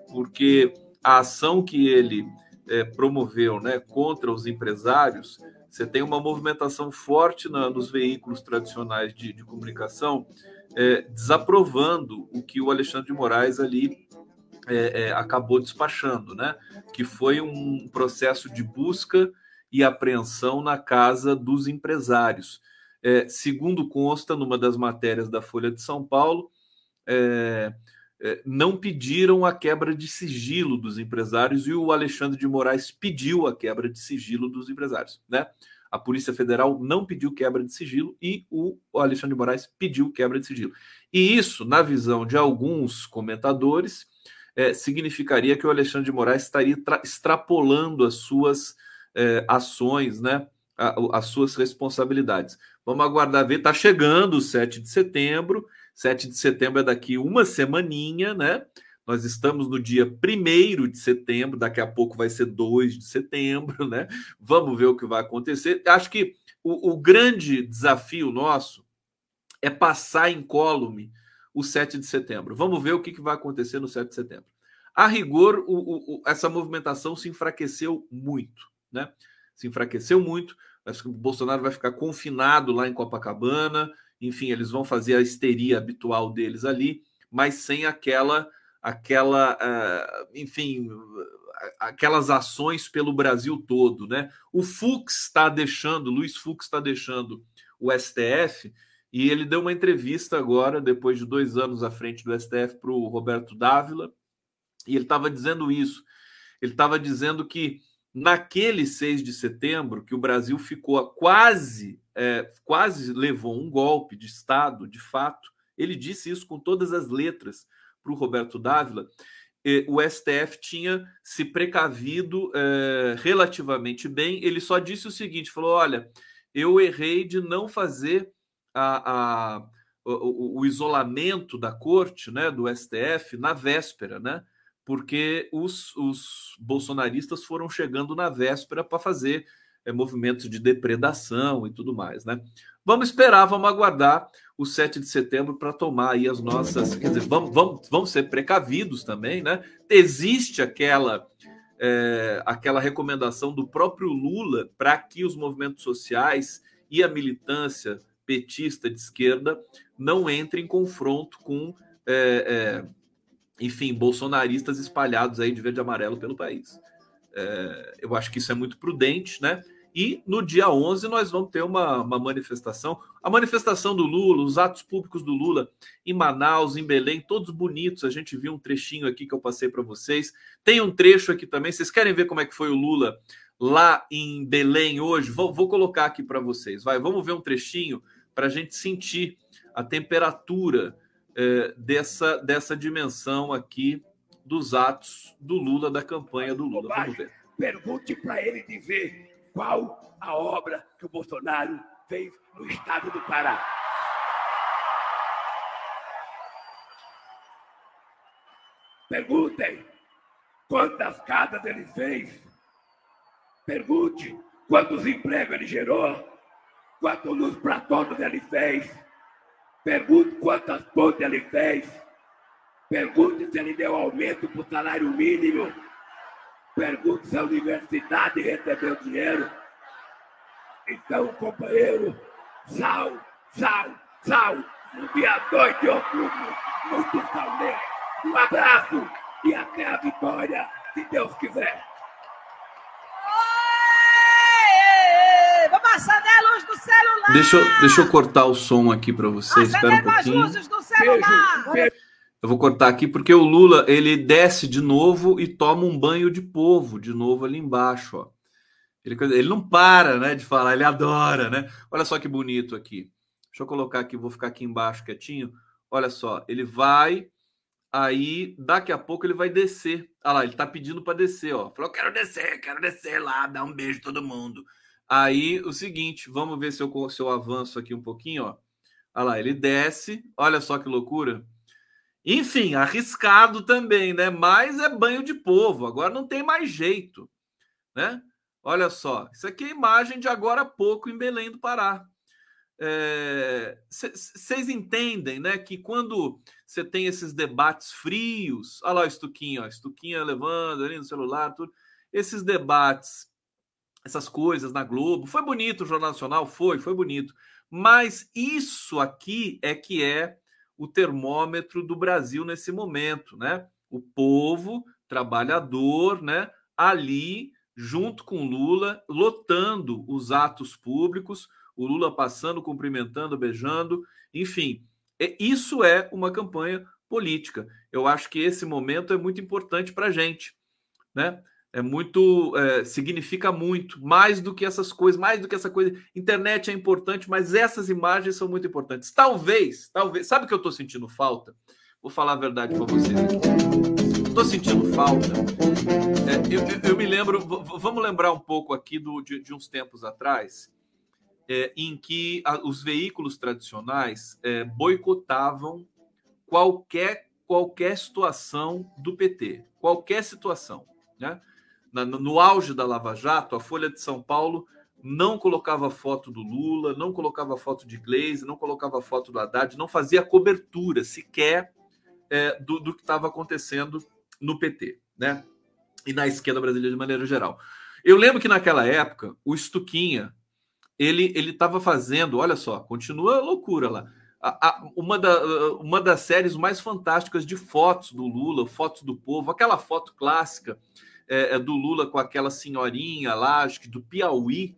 porque a ação que ele é, promoveu né, contra os empresários, você tem uma movimentação forte na, nos veículos tradicionais de, de comunicação, é, desaprovando o que o Alexandre de Moraes ali é, é, acabou despachando, né? Que foi um processo de busca e apreensão na casa dos empresários. É, segundo consta numa das matérias da Folha de São Paulo, é, é, não pediram a quebra de sigilo dos empresários e o Alexandre de Moraes pediu a quebra de sigilo dos empresários, né? A Polícia Federal não pediu quebra de sigilo e o Alexandre de Moraes pediu quebra de sigilo. E isso, na visão de alguns comentadores, é, significaria que o Alexandre de Moraes estaria extrapolando as suas é, ações, né? as suas responsabilidades. Vamos aguardar ver. Está chegando o 7 de setembro. 7 de setembro é daqui uma semaninha, né? Nós estamos no dia 1 de setembro, daqui a pouco vai ser 2 de setembro, né? Vamos ver o que vai acontecer. Acho que o, o grande desafio nosso é passar incólume o 7 de setembro. Vamos ver o que, que vai acontecer no 7 de setembro. A rigor, o, o, essa movimentação se enfraqueceu muito né? Se enfraqueceu muito. Acho que o Bolsonaro vai ficar confinado lá em Copacabana. Enfim, eles vão fazer a histeria habitual deles ali, mas sem aquela, aquela, uh, enfim, aquelas ações pelo Brasil todo, né? O Fux está deixando, Luiz Fux está deixando o STF e ele deu uma entrevista agora, depois de dois anos à frente do STF, para o Roberto Dávila, e ele estava dizendo isso. Ele estava dizendo que naquele 6 de setembro, que o Brasil ficou quase, é, quase levou um golpe de Estado, de fato, ele disse isso com todas as letras para o Roberto Dávila. O STF tinha se precavido é, relativamente bem. Ele só disse o seguinte: falou, olha, eu errei de não fazer a, a o, o, isolamento da corte, né, do STF, na véspera, né? Porque os, os bolsonaristas foram chegando na véspera para fazer é, movimentos de depredação e tudo mais, né? Vamos esperar, vamos aguardar o 7 de setembro para tomar aí as nossas. Quer dizer, vamos, vamos, vamos ser precavidos também, né? Existe aquela. É, aquela recomendação do próprio Lula para que os movimentos sociais e a militância petista de esquerda não entrem em confronto com é, é, enfim, bolsonaristas espalhados aí de verde e amarelo pelo país. É, eu acho que isso é muito prudente, né? E no dia 11 nós vamos ter uma, uma, manifestação. A manifestação do Lula, os atos públicos do Lula em Manaus, em Belém, todos bonitos. A gente viu um trechinho aqui que eu passei para vocês. Tem um trecho aqui também. Vocês querem ver como é que foi o Lula lá em Belém hoje? Vou, vou colocar aqui para vocês. Vai, vamos ver um trechinho para a gente sentir a temperatura é, dessa, dessa dimensão aqui dos atos do Lula, da campanha do Lula. Vamos ver. Pergunte para ele dizer qual a obra que o Bolsonaro fez no estado do Pará. Perguntem. quantas casas ele fez. Pergunte quantos empregos ele gerou. Quanto luz para todos ele fez. Pergunte quantas pontes ele fez. Pergunte se ele deu aumento para o salário mínimo. Pergunte se a universidade recebeu dinheiro. Então, companheiro, sal, sal, sal, no dia 2 de outubro, muito saudade. Um abraço e até a vitória, se Deus quiser. Vamos acender a luz do celular! Deixa eu, deixa eu cortar o som aqui para vocês. Espera um pouquinho. luzes do celular! Eu vou cortar aqui porque o Lula ele desce de novo e toma um banho de povo de novo ali embaixo, ó. Ele, ele não para, né, de falar, ele adora, né? Olha só que bonito aqui. Deixa eu colocar aqui, vou ficar aqui embaixo quietinho. Olha só, ele vai, aí daqui a pouco ele vai descer. Ah lá, ele tá pedindo para descer, ó. Falou, quero descer, quero descer lá, dar um beijo todo mundo. Aí o seguinte, vamos ver se eu, se eu avanço aqui um pouquinho, ó. Olha lá, ele desce, olha só que loucura. Enfim, arriscado também, né? Mas é banho de povo, agora não tem mais jeito, né? Olha só, isso aqui é imagem de agora há pouco em Belém do Pará. Vocês entendem, né, que quando você tem esses debates frios, olha lá o Estuquinho, ó, Estuquinho levando ali no celular, tudo, esses debates, essas coisas na Globo, foi bonito o Jornal Nacional, foi, foi bonito, mas isso aqui é que é o termômetro do Brasil nesse momento, né? O povo trabalhador, né, ali junto com Lula, lotando os atos públicos, o Lula passando, cumprimentando, beijando, enfim, é- isso é uma campanha política. Eu acho que esse momento é muito importante para a gente, né? É muito, é, significa muito, mais do que essas coisas, mais do que essa coisa. Internet é importante, mas essas imagens são muito importantes. Talvez, talvez, sabe o que eu estou sentindo falta? Vou falar a verdade para vocês. Estou sentindo falta. É, eu, eu- eu me lembro, vamos lembrar um pouco aqui do, de, de uns tempos atrás, é, em que a- os veículos tradicionais é, boicotavam qualquer, qualquer situação do PT, qualquer situação. Né? Na- no, auge da Lava Jato, a Folha de São Paulo não colocava foto do Lula, não colocava foto de Gleisi, não colocava foto do Haddad, não fazia cobertura sequer é, do, do que estava acontecendo no PT, né? E na esquerda brasileira de maneira geral. Eu lembro que naquela época o Stuquinha ele ele estava fazendo, olha só, continua a loucura lá. A- a- uma, da, uma das séries mais fantásticas de fotos do Lula, fotos do povo, aquela foto clássica é, é, do Lula com aquela senhorinha lá, acho que do Piauí,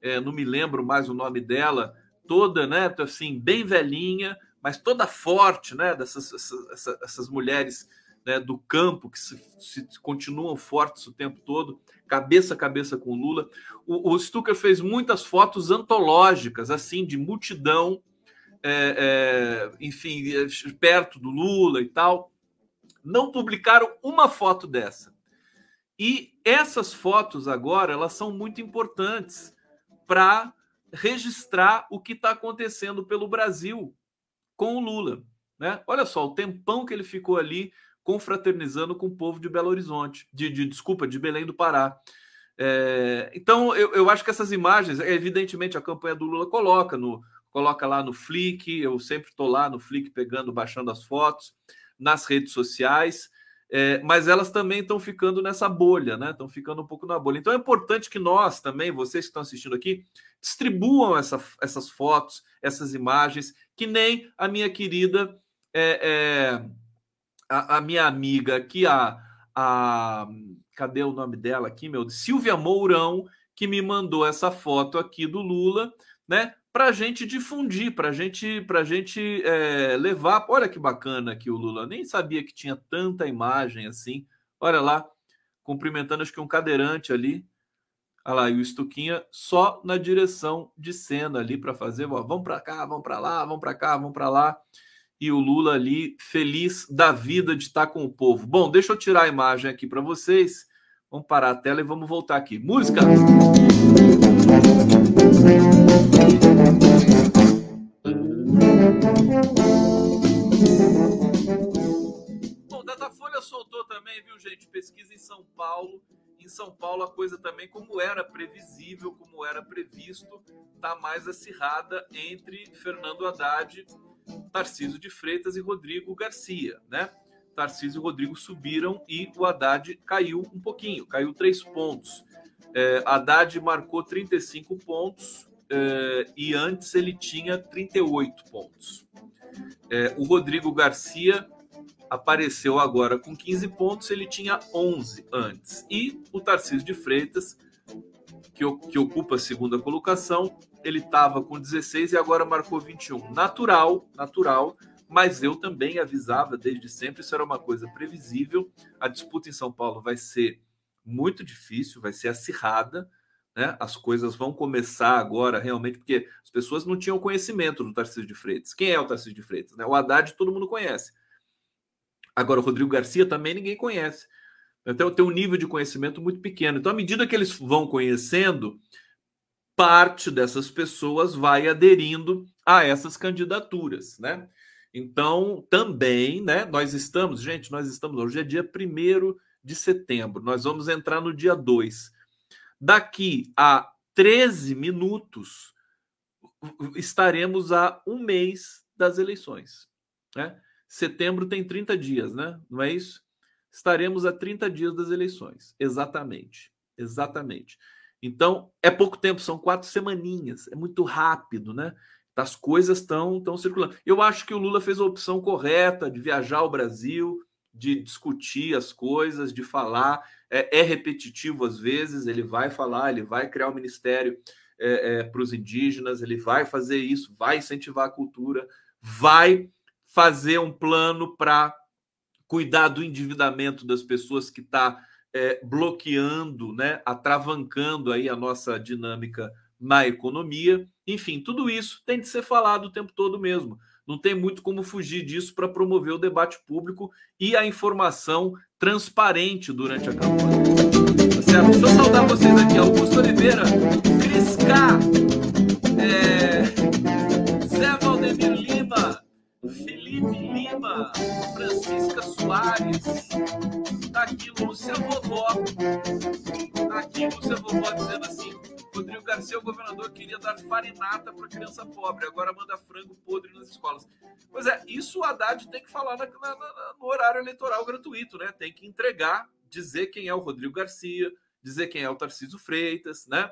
é, não me lembro mais o nome dela, toda, né, assim, bem velhinha, mas toda forte, né, dessas essas, essas- mulheres né, do campo que se, se- continuam fortes o tempo todo, cabeça a cabeça com o Lula. O, o Stucker fez muitas fotos antológicas, assim, de multidão, é, é, enfim, é, perto do Lula e tal. Não publicaram uma foto dessa. E essas fotos agora elas são muito importantes para registrar o que está acontecendo pelo Brasil com o Lula. Né? Olha só, o tempão que ele ficou ali confraternizando com o povo de Belo Horizonte, de, de- desculpa, de Belém do Pará. É, então, eu, eu acho que essas imagens, evidentemente, a campanha do Lula coloca no coloca lá no Flick, eu sempre estou lá no Flick pegando, baixando as fotos, nas redes sociais, é, mas elas também estão ficando nessa bolha, né? Estão ficando um pouco na bolha. Então é importante que nós também, vocês que estão assistindo aqui, distribuam essa- essas fotos, essas imagens, que nem a minha querida, é, é, a, a minha amiga aqui, a, a. Cadê o nome dela aqui, meu? Silvia Mourão, que me mandou essa foto aqui do Lula, né? Para a gente difundir, para gente, a gente é, levar. Olha que bacana aqui o Lula. Nem sabia que tinha tanta imagem assim. Olha lá, cumprimentando acho que um cadeirante ali. Olha lá, e o Stuquinha só na direção de cena ali para fazer. ó, vamos para cá, vamos para lá, vamos para cá, vamos para lá. E o Lula ali feliz da vida de estar com o povo. Bom, deixa eu tirar a imagem aqui para vocês. Vamos parar a tela e vamos voltar aqui. Música! Bom, Datafolha soltou também, viu, gente? Pesquisa em São São Paulo a coisa também, como era previsível, como era previsto, está mais acirrada entre Fernando Haddad, Tarcísio de Freitas e Rodrigo Garcia, né? Tarcísio e Rodrigo subiram e o Haddad caiu um pouquinho, caiu três pontos. É, Haddad marcou 35 pontos é, e antes ele tinha 38 pontos. É, o Rodrigo Garcia apareceu agora com 15 pontos, ele tinha 11 antes. E o Tarcísio de Freitas, que, que ocupa a segunda colocação, ele estava com 16 e agora marcou 21. Natural, natural, mas eu também avisava desde sempre, isso era uma coisa previsível. A disputa em São Paulo vai ser muito difícil, vai ser acirrada. Né? As coisas vão começar agora realmente, porque as pessoas não tinham conhecimento do Tarcísio de Freitas. Quem é o Tarcísio de Freitas? Né? O Haddad todo mundo conhece. Agora, o Rodrigo Garcia também ninguém conhece. Então tem um nível de conhecimento muito pequeno. Então, à medida que eles vão conhecendo, parte dessas pessoas vai aderindo a essas candidaturas, né? Então, também, né? Nós estamos, gente, nós estamos, hoje é dia 1 de setembro, nós vamos entrar no dia 2. Daqui a 13 minutos, estaremos a um mês das eleições, né? Setembro tem 30 dias, né? Não é isso? Estaremos a 30 dias das eleições. Exatamente. Exatamente. Então, é pouco tempo, são quatro semaninhas. É muito rápido, né? As coisas estão estão circulando. Eu acho que o Lula fez a opção correta de viajar ao Brasil, de discutir as coisas, de falar. É, é repetitivo às vezes, ele vai falar, ele vai criar um ministério é, é, para os indígenas, ele vai fazer isso, vai incentivar a cultura, vai fazer um plano para cuidar do endividamento das pessoas que está é, bloqueando, né, atravancando aí a nossa dinâmica na economia. Enfim, tudo isso tem de ser falado o tempo todo mesmo. Não tem muito como fugir disso para promover o debate público e a informação transparente durante a campanha. Tá certo? Deixa eu saudar vocês aqui. Augusto Oliveira, Cris K, é... Zé Valdemir Lima, Felipe Lima, Francisca Soares, tá aqui Lúcia Vovó, tá aqui Lúcia Vovó dizendo assim, Rodrigo Garcia, o governador, queria dar farinata para criança pobre, agora manda frango podre nas escolas. Pois é, isso o Haddad tem que falar na, na, na, no horário eleitoral gratuito, né? Tem que entregar, dizer quem é o Rodrigo Garcia, dizer quem é o Tarcísio Freitas, né?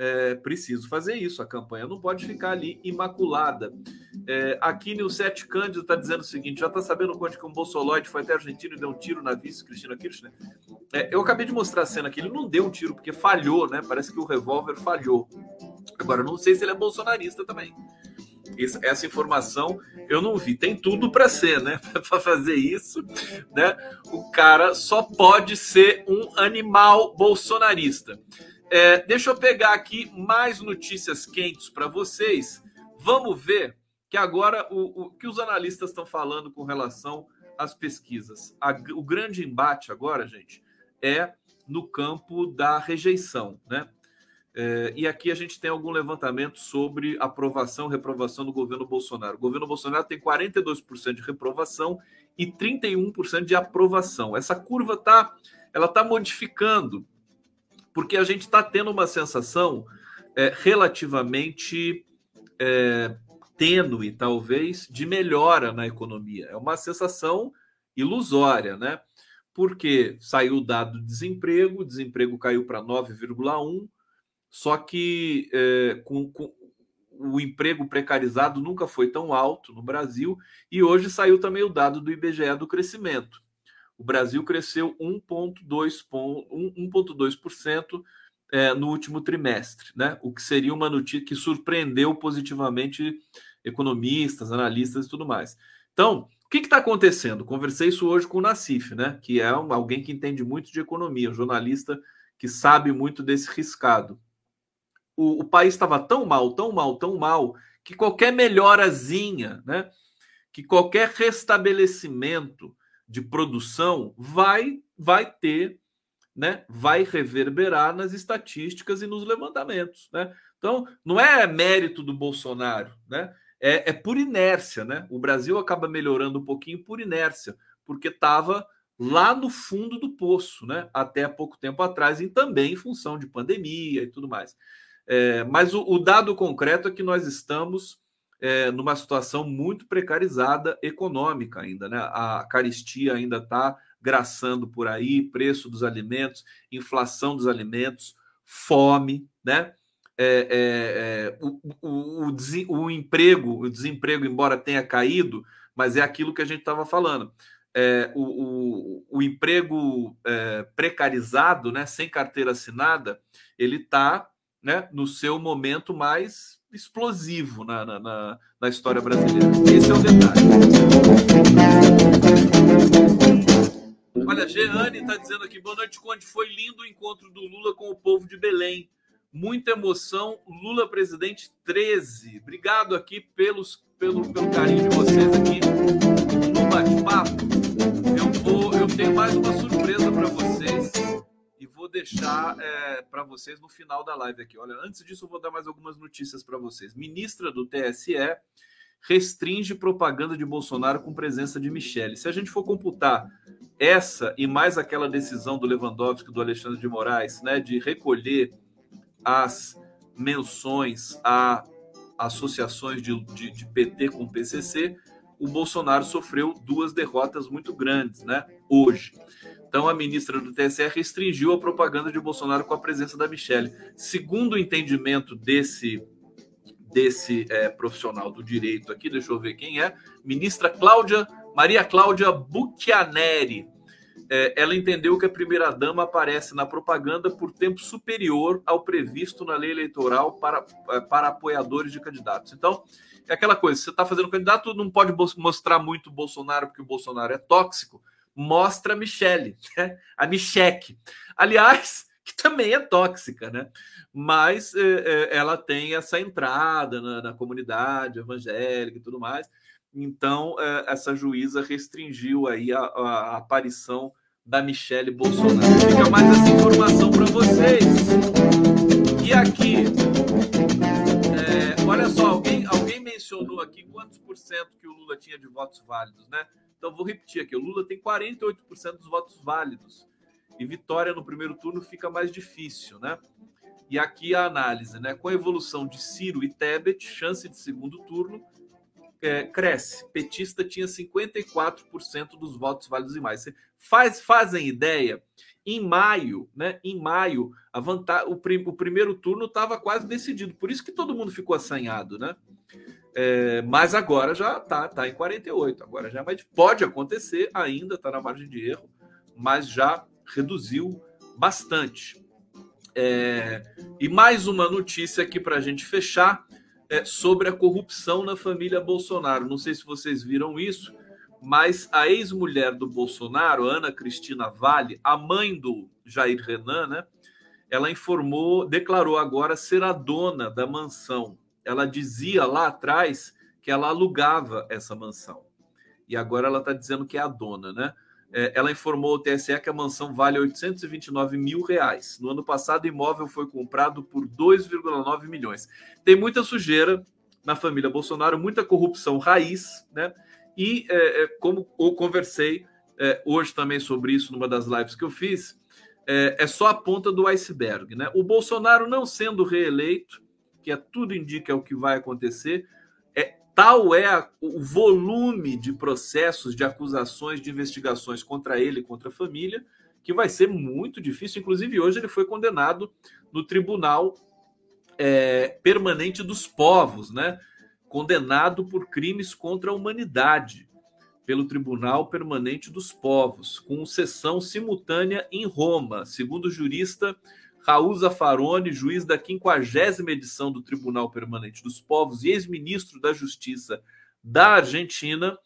É, preciso fazer isso. A campanha não pode ficar ali imaculada. É, aqui Sete Cândido está dizendo o seguinte: já está sabendo quanto que um Bolsoloide foi até a Argentina e deu um tiro na vice Cristina Kirchner? É, eu acabei de mostrar a cena aqui. Ele não deu um tiro porque falhou, né? Parece que o revólver falhou. Agora, não sei se ele é bolsonarista também. Essa informação eu não vi. Tem tudo para ser, né? *laughs* Para fazer isso, né? O cara só pode ser um animal bolsonarista. É, deixa eu pegar aqui mais notícias quentes para vocês. Vamos ver que agora o, o que os analistas estão falando com relação às pesquisas. A, o grande embate agora, gente, é no campo da rejeição, né? É, e aqui a gente tem algum levantamento sobre aprovação, reprovação do governo Bolsonaro. O governo Bolsonaro tem 42% de reprovação e 31% de aprovação. Essa curva tá, ela tá modificando porque a gente está tendo uma sensação é, relativamente é, tênue, talvez, de melhora na economia. É uma sensação ilusória, né? Porque saiu o dado do desemprego, o desemprego caiu para 9,1, só que é, com, com, o emprego precarizado nunca foi tão alto no Brasil, e hoje saiu também o dado do IBGE do crescimento. O Brasil cresceu 1,2% é, no último trimestre, né? o que seria uma notícia que surpreendeu positivamente economistas, analistas e tudo mais. Então, o que está acontecendo? Conversei isso hoje com o Nassif, né? que é um, alguém que entende muito de economia, um jornalista que sabe muito desse riscado. O, o país estava tão mal, tão mal, tão mal, que qualquer melhorazinha, né? que qualquer restabelecimento de produção vai vai ter, né? Vai reverberar nas estatísticas e nos levantamentos, né? Então, não é mérito do Bolsonaro, né? É, é por inércia, né? O Brasil acaba melhorando um pouquinho por inércia, porque estava lá no fundo do poço, né? Até pouco tempo atrás, e também em função de pandemia e tudo mais. É, mas o, o, dado concreto é que nós estamos é, numa situação muito precarizada econômica ainda, né? A caristia ainda está graçando por aí, preço dos alimentos, inflação dos alimentos, fome, né? É, é, é o, o, o, o, emprego, o desemprego, embora tenha caído, mas é aquilo que a gente estava falando. É, o, o, emprego é, precarizado, né, sem carteira assinada, ele está né, no seu momento mais explosivo na, na, na, história brasileira. Esse é o detalhe. Olha, Jeane está dizendo aqui, boa noite, Conde. Foi lindo o encontro do Lula com o povo de Belém. Muita emoção. Lula presidente 13. Obrigado aqui pelos, pelo, pelo carinho de vocês aqui deixar é, para vocês no final da live aqui. Olha, antes disso, eu vou dar mais algumas notícias para vocês. Ministra do TSE restringe propaganda de Bolsonaro com presença de Michele. Se a gente for computar essa e mais aquela decisão do Lewandowski, do Alexandre de Moraes, né, de recolher as menções a associações de, de, de PT com PCC, o Bolsonaro sofreu duas derrotas muito grandes, né? Hoje. Então, a ministra do TSE restringiu a propaganda de Bolsonaro com a presença da Michelle. Segundo o entendimento desse desse é, profissional do direito aqui, deixa eu ver quem é, ministra Cláudia Maria Cláudia Bucchianeri. É, ela entendeu que a primeira-dama aparece na propaganda por tempo superior ao previsto na lei eleitoral para, é, para apoiadores de candidatos. Então, é aquela coisa: você está fazendo candidato, não pode mostrar muito Bolsonaro, porque o Bolsonaro é tóxico, mostra a Michele, né? a Micheque. Aliás, *laughs* que também é tóxica, né? Mas é, ela tem essa entrada na, na, comunidade evangélica e tudo mais. Então, é, essa juíza restringiu aí a, a, aparição da Michele Bolsonaro. Fica mais essa informação para vocês. E aqui, é, olha só, alguém, alguém mencionou aqui quantos por cento que o Lula tinha de votos válidos, né? Então, vou repetir aqui: o Lula tem 48% dos votos válidos. E vitória no primeiro turno fica mais difícil, né? E aqui a análise, né? Com a evolução de Ciro e Tebet, chance de segundo turno é, cresce. Petista tinha 54% dos votos válidos e mais. Você faz, fazem ideia? Em maio, né? Em maio, a vantagem, o, prim, o primeiro turno estava quase decidido. Por isso que todo mundo ficou assanhado, né? É, mas agora já tá, tá em 48. Agora já é mais, pode acontecer, ainda está na margem de erro, mas já reduziu bastante. É, e mais uma notícia aqui para a gente fechar é, sobre a corrupção na família Bolsonaro. Não sei se vocês viram isso, mas a ex-mulher do Bolsonaro, Ana Cristina Vale, a mãe do Jair Renan, né? Ela informou, declarou agora ser a dona da mansão ela dizia lá atrás que ela alugava essa mansão. E agora ela está dizendo que é a dona, né? É, ela informou ao TSE que a mansão vale 829 mil reais. No ano passado, o imóvel foi comprado por 2,9 milhões. Tem muita sujeira na família Bolsonaro, muita corrupção raiz, né? E é, é como eu conversei é, hoje também sobre isso numa das lives que eu fiz, é, é só a ponta do iceberg, né? O Bolsonaro não sendo reeleito, que é tudo indica é o que vai acontecer, é tal é a, o volume de processos, de acusações, de investigações contra ele, contra a família, que vai ser muito difícil. Inclusive, hoje ele foi condenado no Tribunal é, Permanente dos Povos, né? Condenado por crimes contra a humanidade pelo Tribunal Permanente dos Povos, com sessão simultânea em Roma, segundo o jurista Raul Zaffaroni, juiz da 50 edição do Tribunal Permanente dos Povos e ex-ministro da Justiça da Argentina,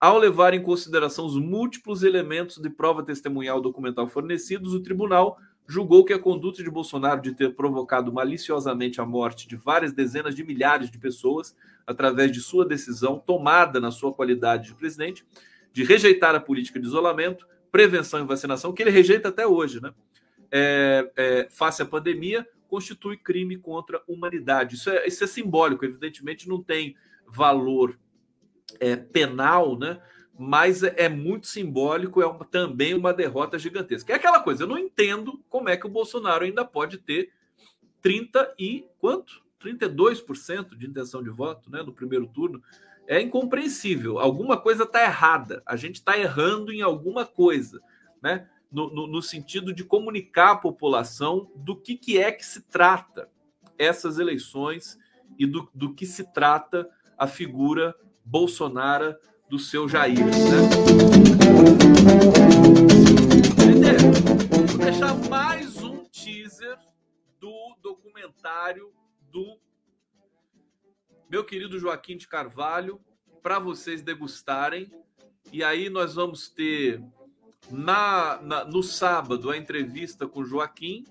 ao levar em consideração os múltiplos elementos de prova testemunhal documental fornecidos, o tribunal julgou que a conduta de Bolsonaro de ter provocado maliciosamente a morte de várias dezenas de milhares de pessoas através de sua decisão tomada na sua qualidade de presidente de rejeitar a política de isolamento, prevenção e vacinação, que ele rejeita até hoje, né? É, é, face à pandemia constitui crime contra a humanidade. Isso é, isso é simbólico, evidentemente não tem valor é, penal, né? mas é muito simbólico, é uma, também uma derrota gigantesca. É aquela coisa, eu não entendo como é que o Bolsonaro ainda pode ter 30 e quanto? 32% de intenção de voto né, no primeiro turno. É incompreensível. Alguma coisa está errada. A gente está errando em alguma coisa, né? No, no, no, sentido de comunicar à população do que, que é que se trata essas eleições e do, do que se trata a figura Bolsonaro do seu Jair. Né? Vou deixar mais um teaser do documentário do meu querido Joaquim de Carvalho para vocês degustarem. E aí nós vamos ter na, na, no sábado a entrevista com Joaquim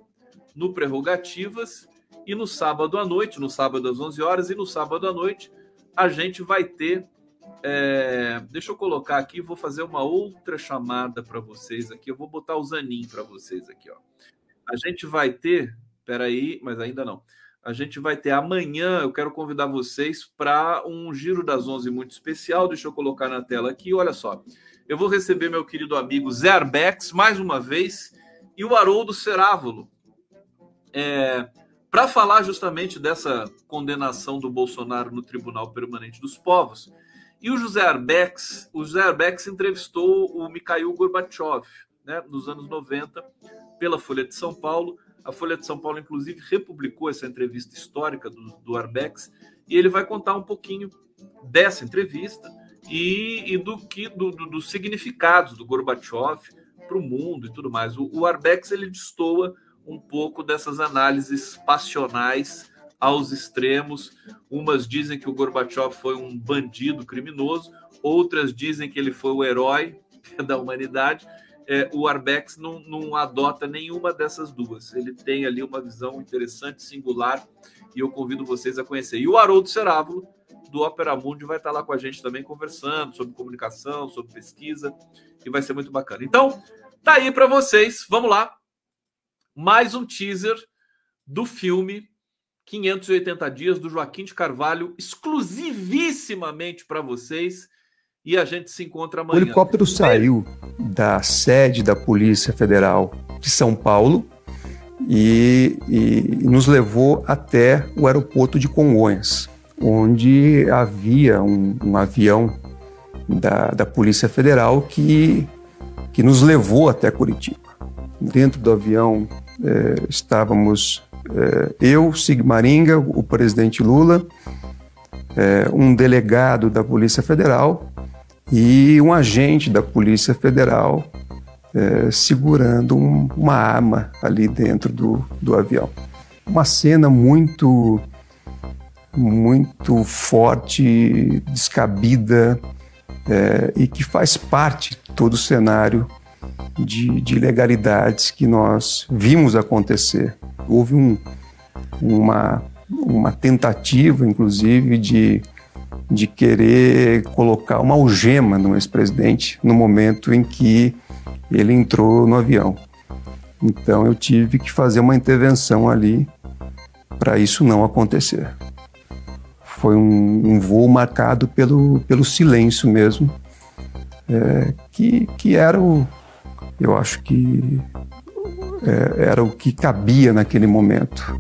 no Prerrogativas e no sábado à noite, no sábado às 11 horas e no sábado à noite a gente vai ter é, deixa eu colocar aqui, vou fazer uma outra chamada para vocês aqui. Eu vou botar o Zanin para vocês aqui, ó. A gente vai ter, peraí, mas ainda não. A gente vai ter amanhã. Eu quero convidar vocês para um giro das 11 muito especial. Deixa eu colocar na tela aqui. Olha só, eu vou receber meu querido amigo Zé Arbex mais uma vez e o Haroldo Cerávulo. É, para falar justamente dessa condenação do Bolsonaro no Tribunal Permanente dos Povos e o José Arbex, o José Arbex entrevistou o Mikhail Gorbachev, né, nos anos 90, pela Folha de São Paulo. A Folha de São Paulo, inclusive, republicou essa entrevista histórica do, do Arbex, e ele vai contar um pouquinho dessa entrevista e, e do que do, do, dos significados do Gorbachev para o mundo e tudo mais. O, o Arbex ele destoa um pouco dessas análises passionais aos extremos. Umas dizem que o Gorbachev foi um bandido criminoso, outras dizem que ele foi o herói *laughs* da humanidade. É, o Arbex não, não adota nenhuma dessas duas. Ele tem ali uma visão interessante, singular, e eu convido vocês a conhecer. E o Haroldo Cerávulo, do Opera Mundi, vai estar lá com a gente também conversando sobre comunicação, sobre pesquisa, e vai ser muito bacana. Então, tá aí para vocês. Vamos lá. Mais um teaser do filme 580 dias do Joaquim de Carvalho, exclusivissimamente para vocês. E a gente se encontra amanhã. O helicóptero saiu da sede da Polícia Federal de São Paulo e, e nos levou até o aeroporto de Congonhas, onde havia um, um avião da, da Polícia Federal que, que nos levou até Curitiba. Dentro do avião é, estávamos é, eu, Sigmaringa, o presidente Lula, é, um delegado da Polícia Federal e um agente da Polícia Federal é, segurando um, uma arma ali dentro do, do avião. Uma cena muito, muito forte, descabida é, e que faz parte de todo o cenário de, de ilegalidades que nós vimos acontecer houve um, uma, uma tentativa, inclusive, de, de querer colocar uma algema no ex-presidente no momento em que ele entrou no avião. Então eu tive que fazer uma intervenção ali para isso não acontecer. Foi um, um, voo marcado pelo, pelo silêncio mesmo, é, que, que era o, eu acho que é, era o que cabia naquele momento.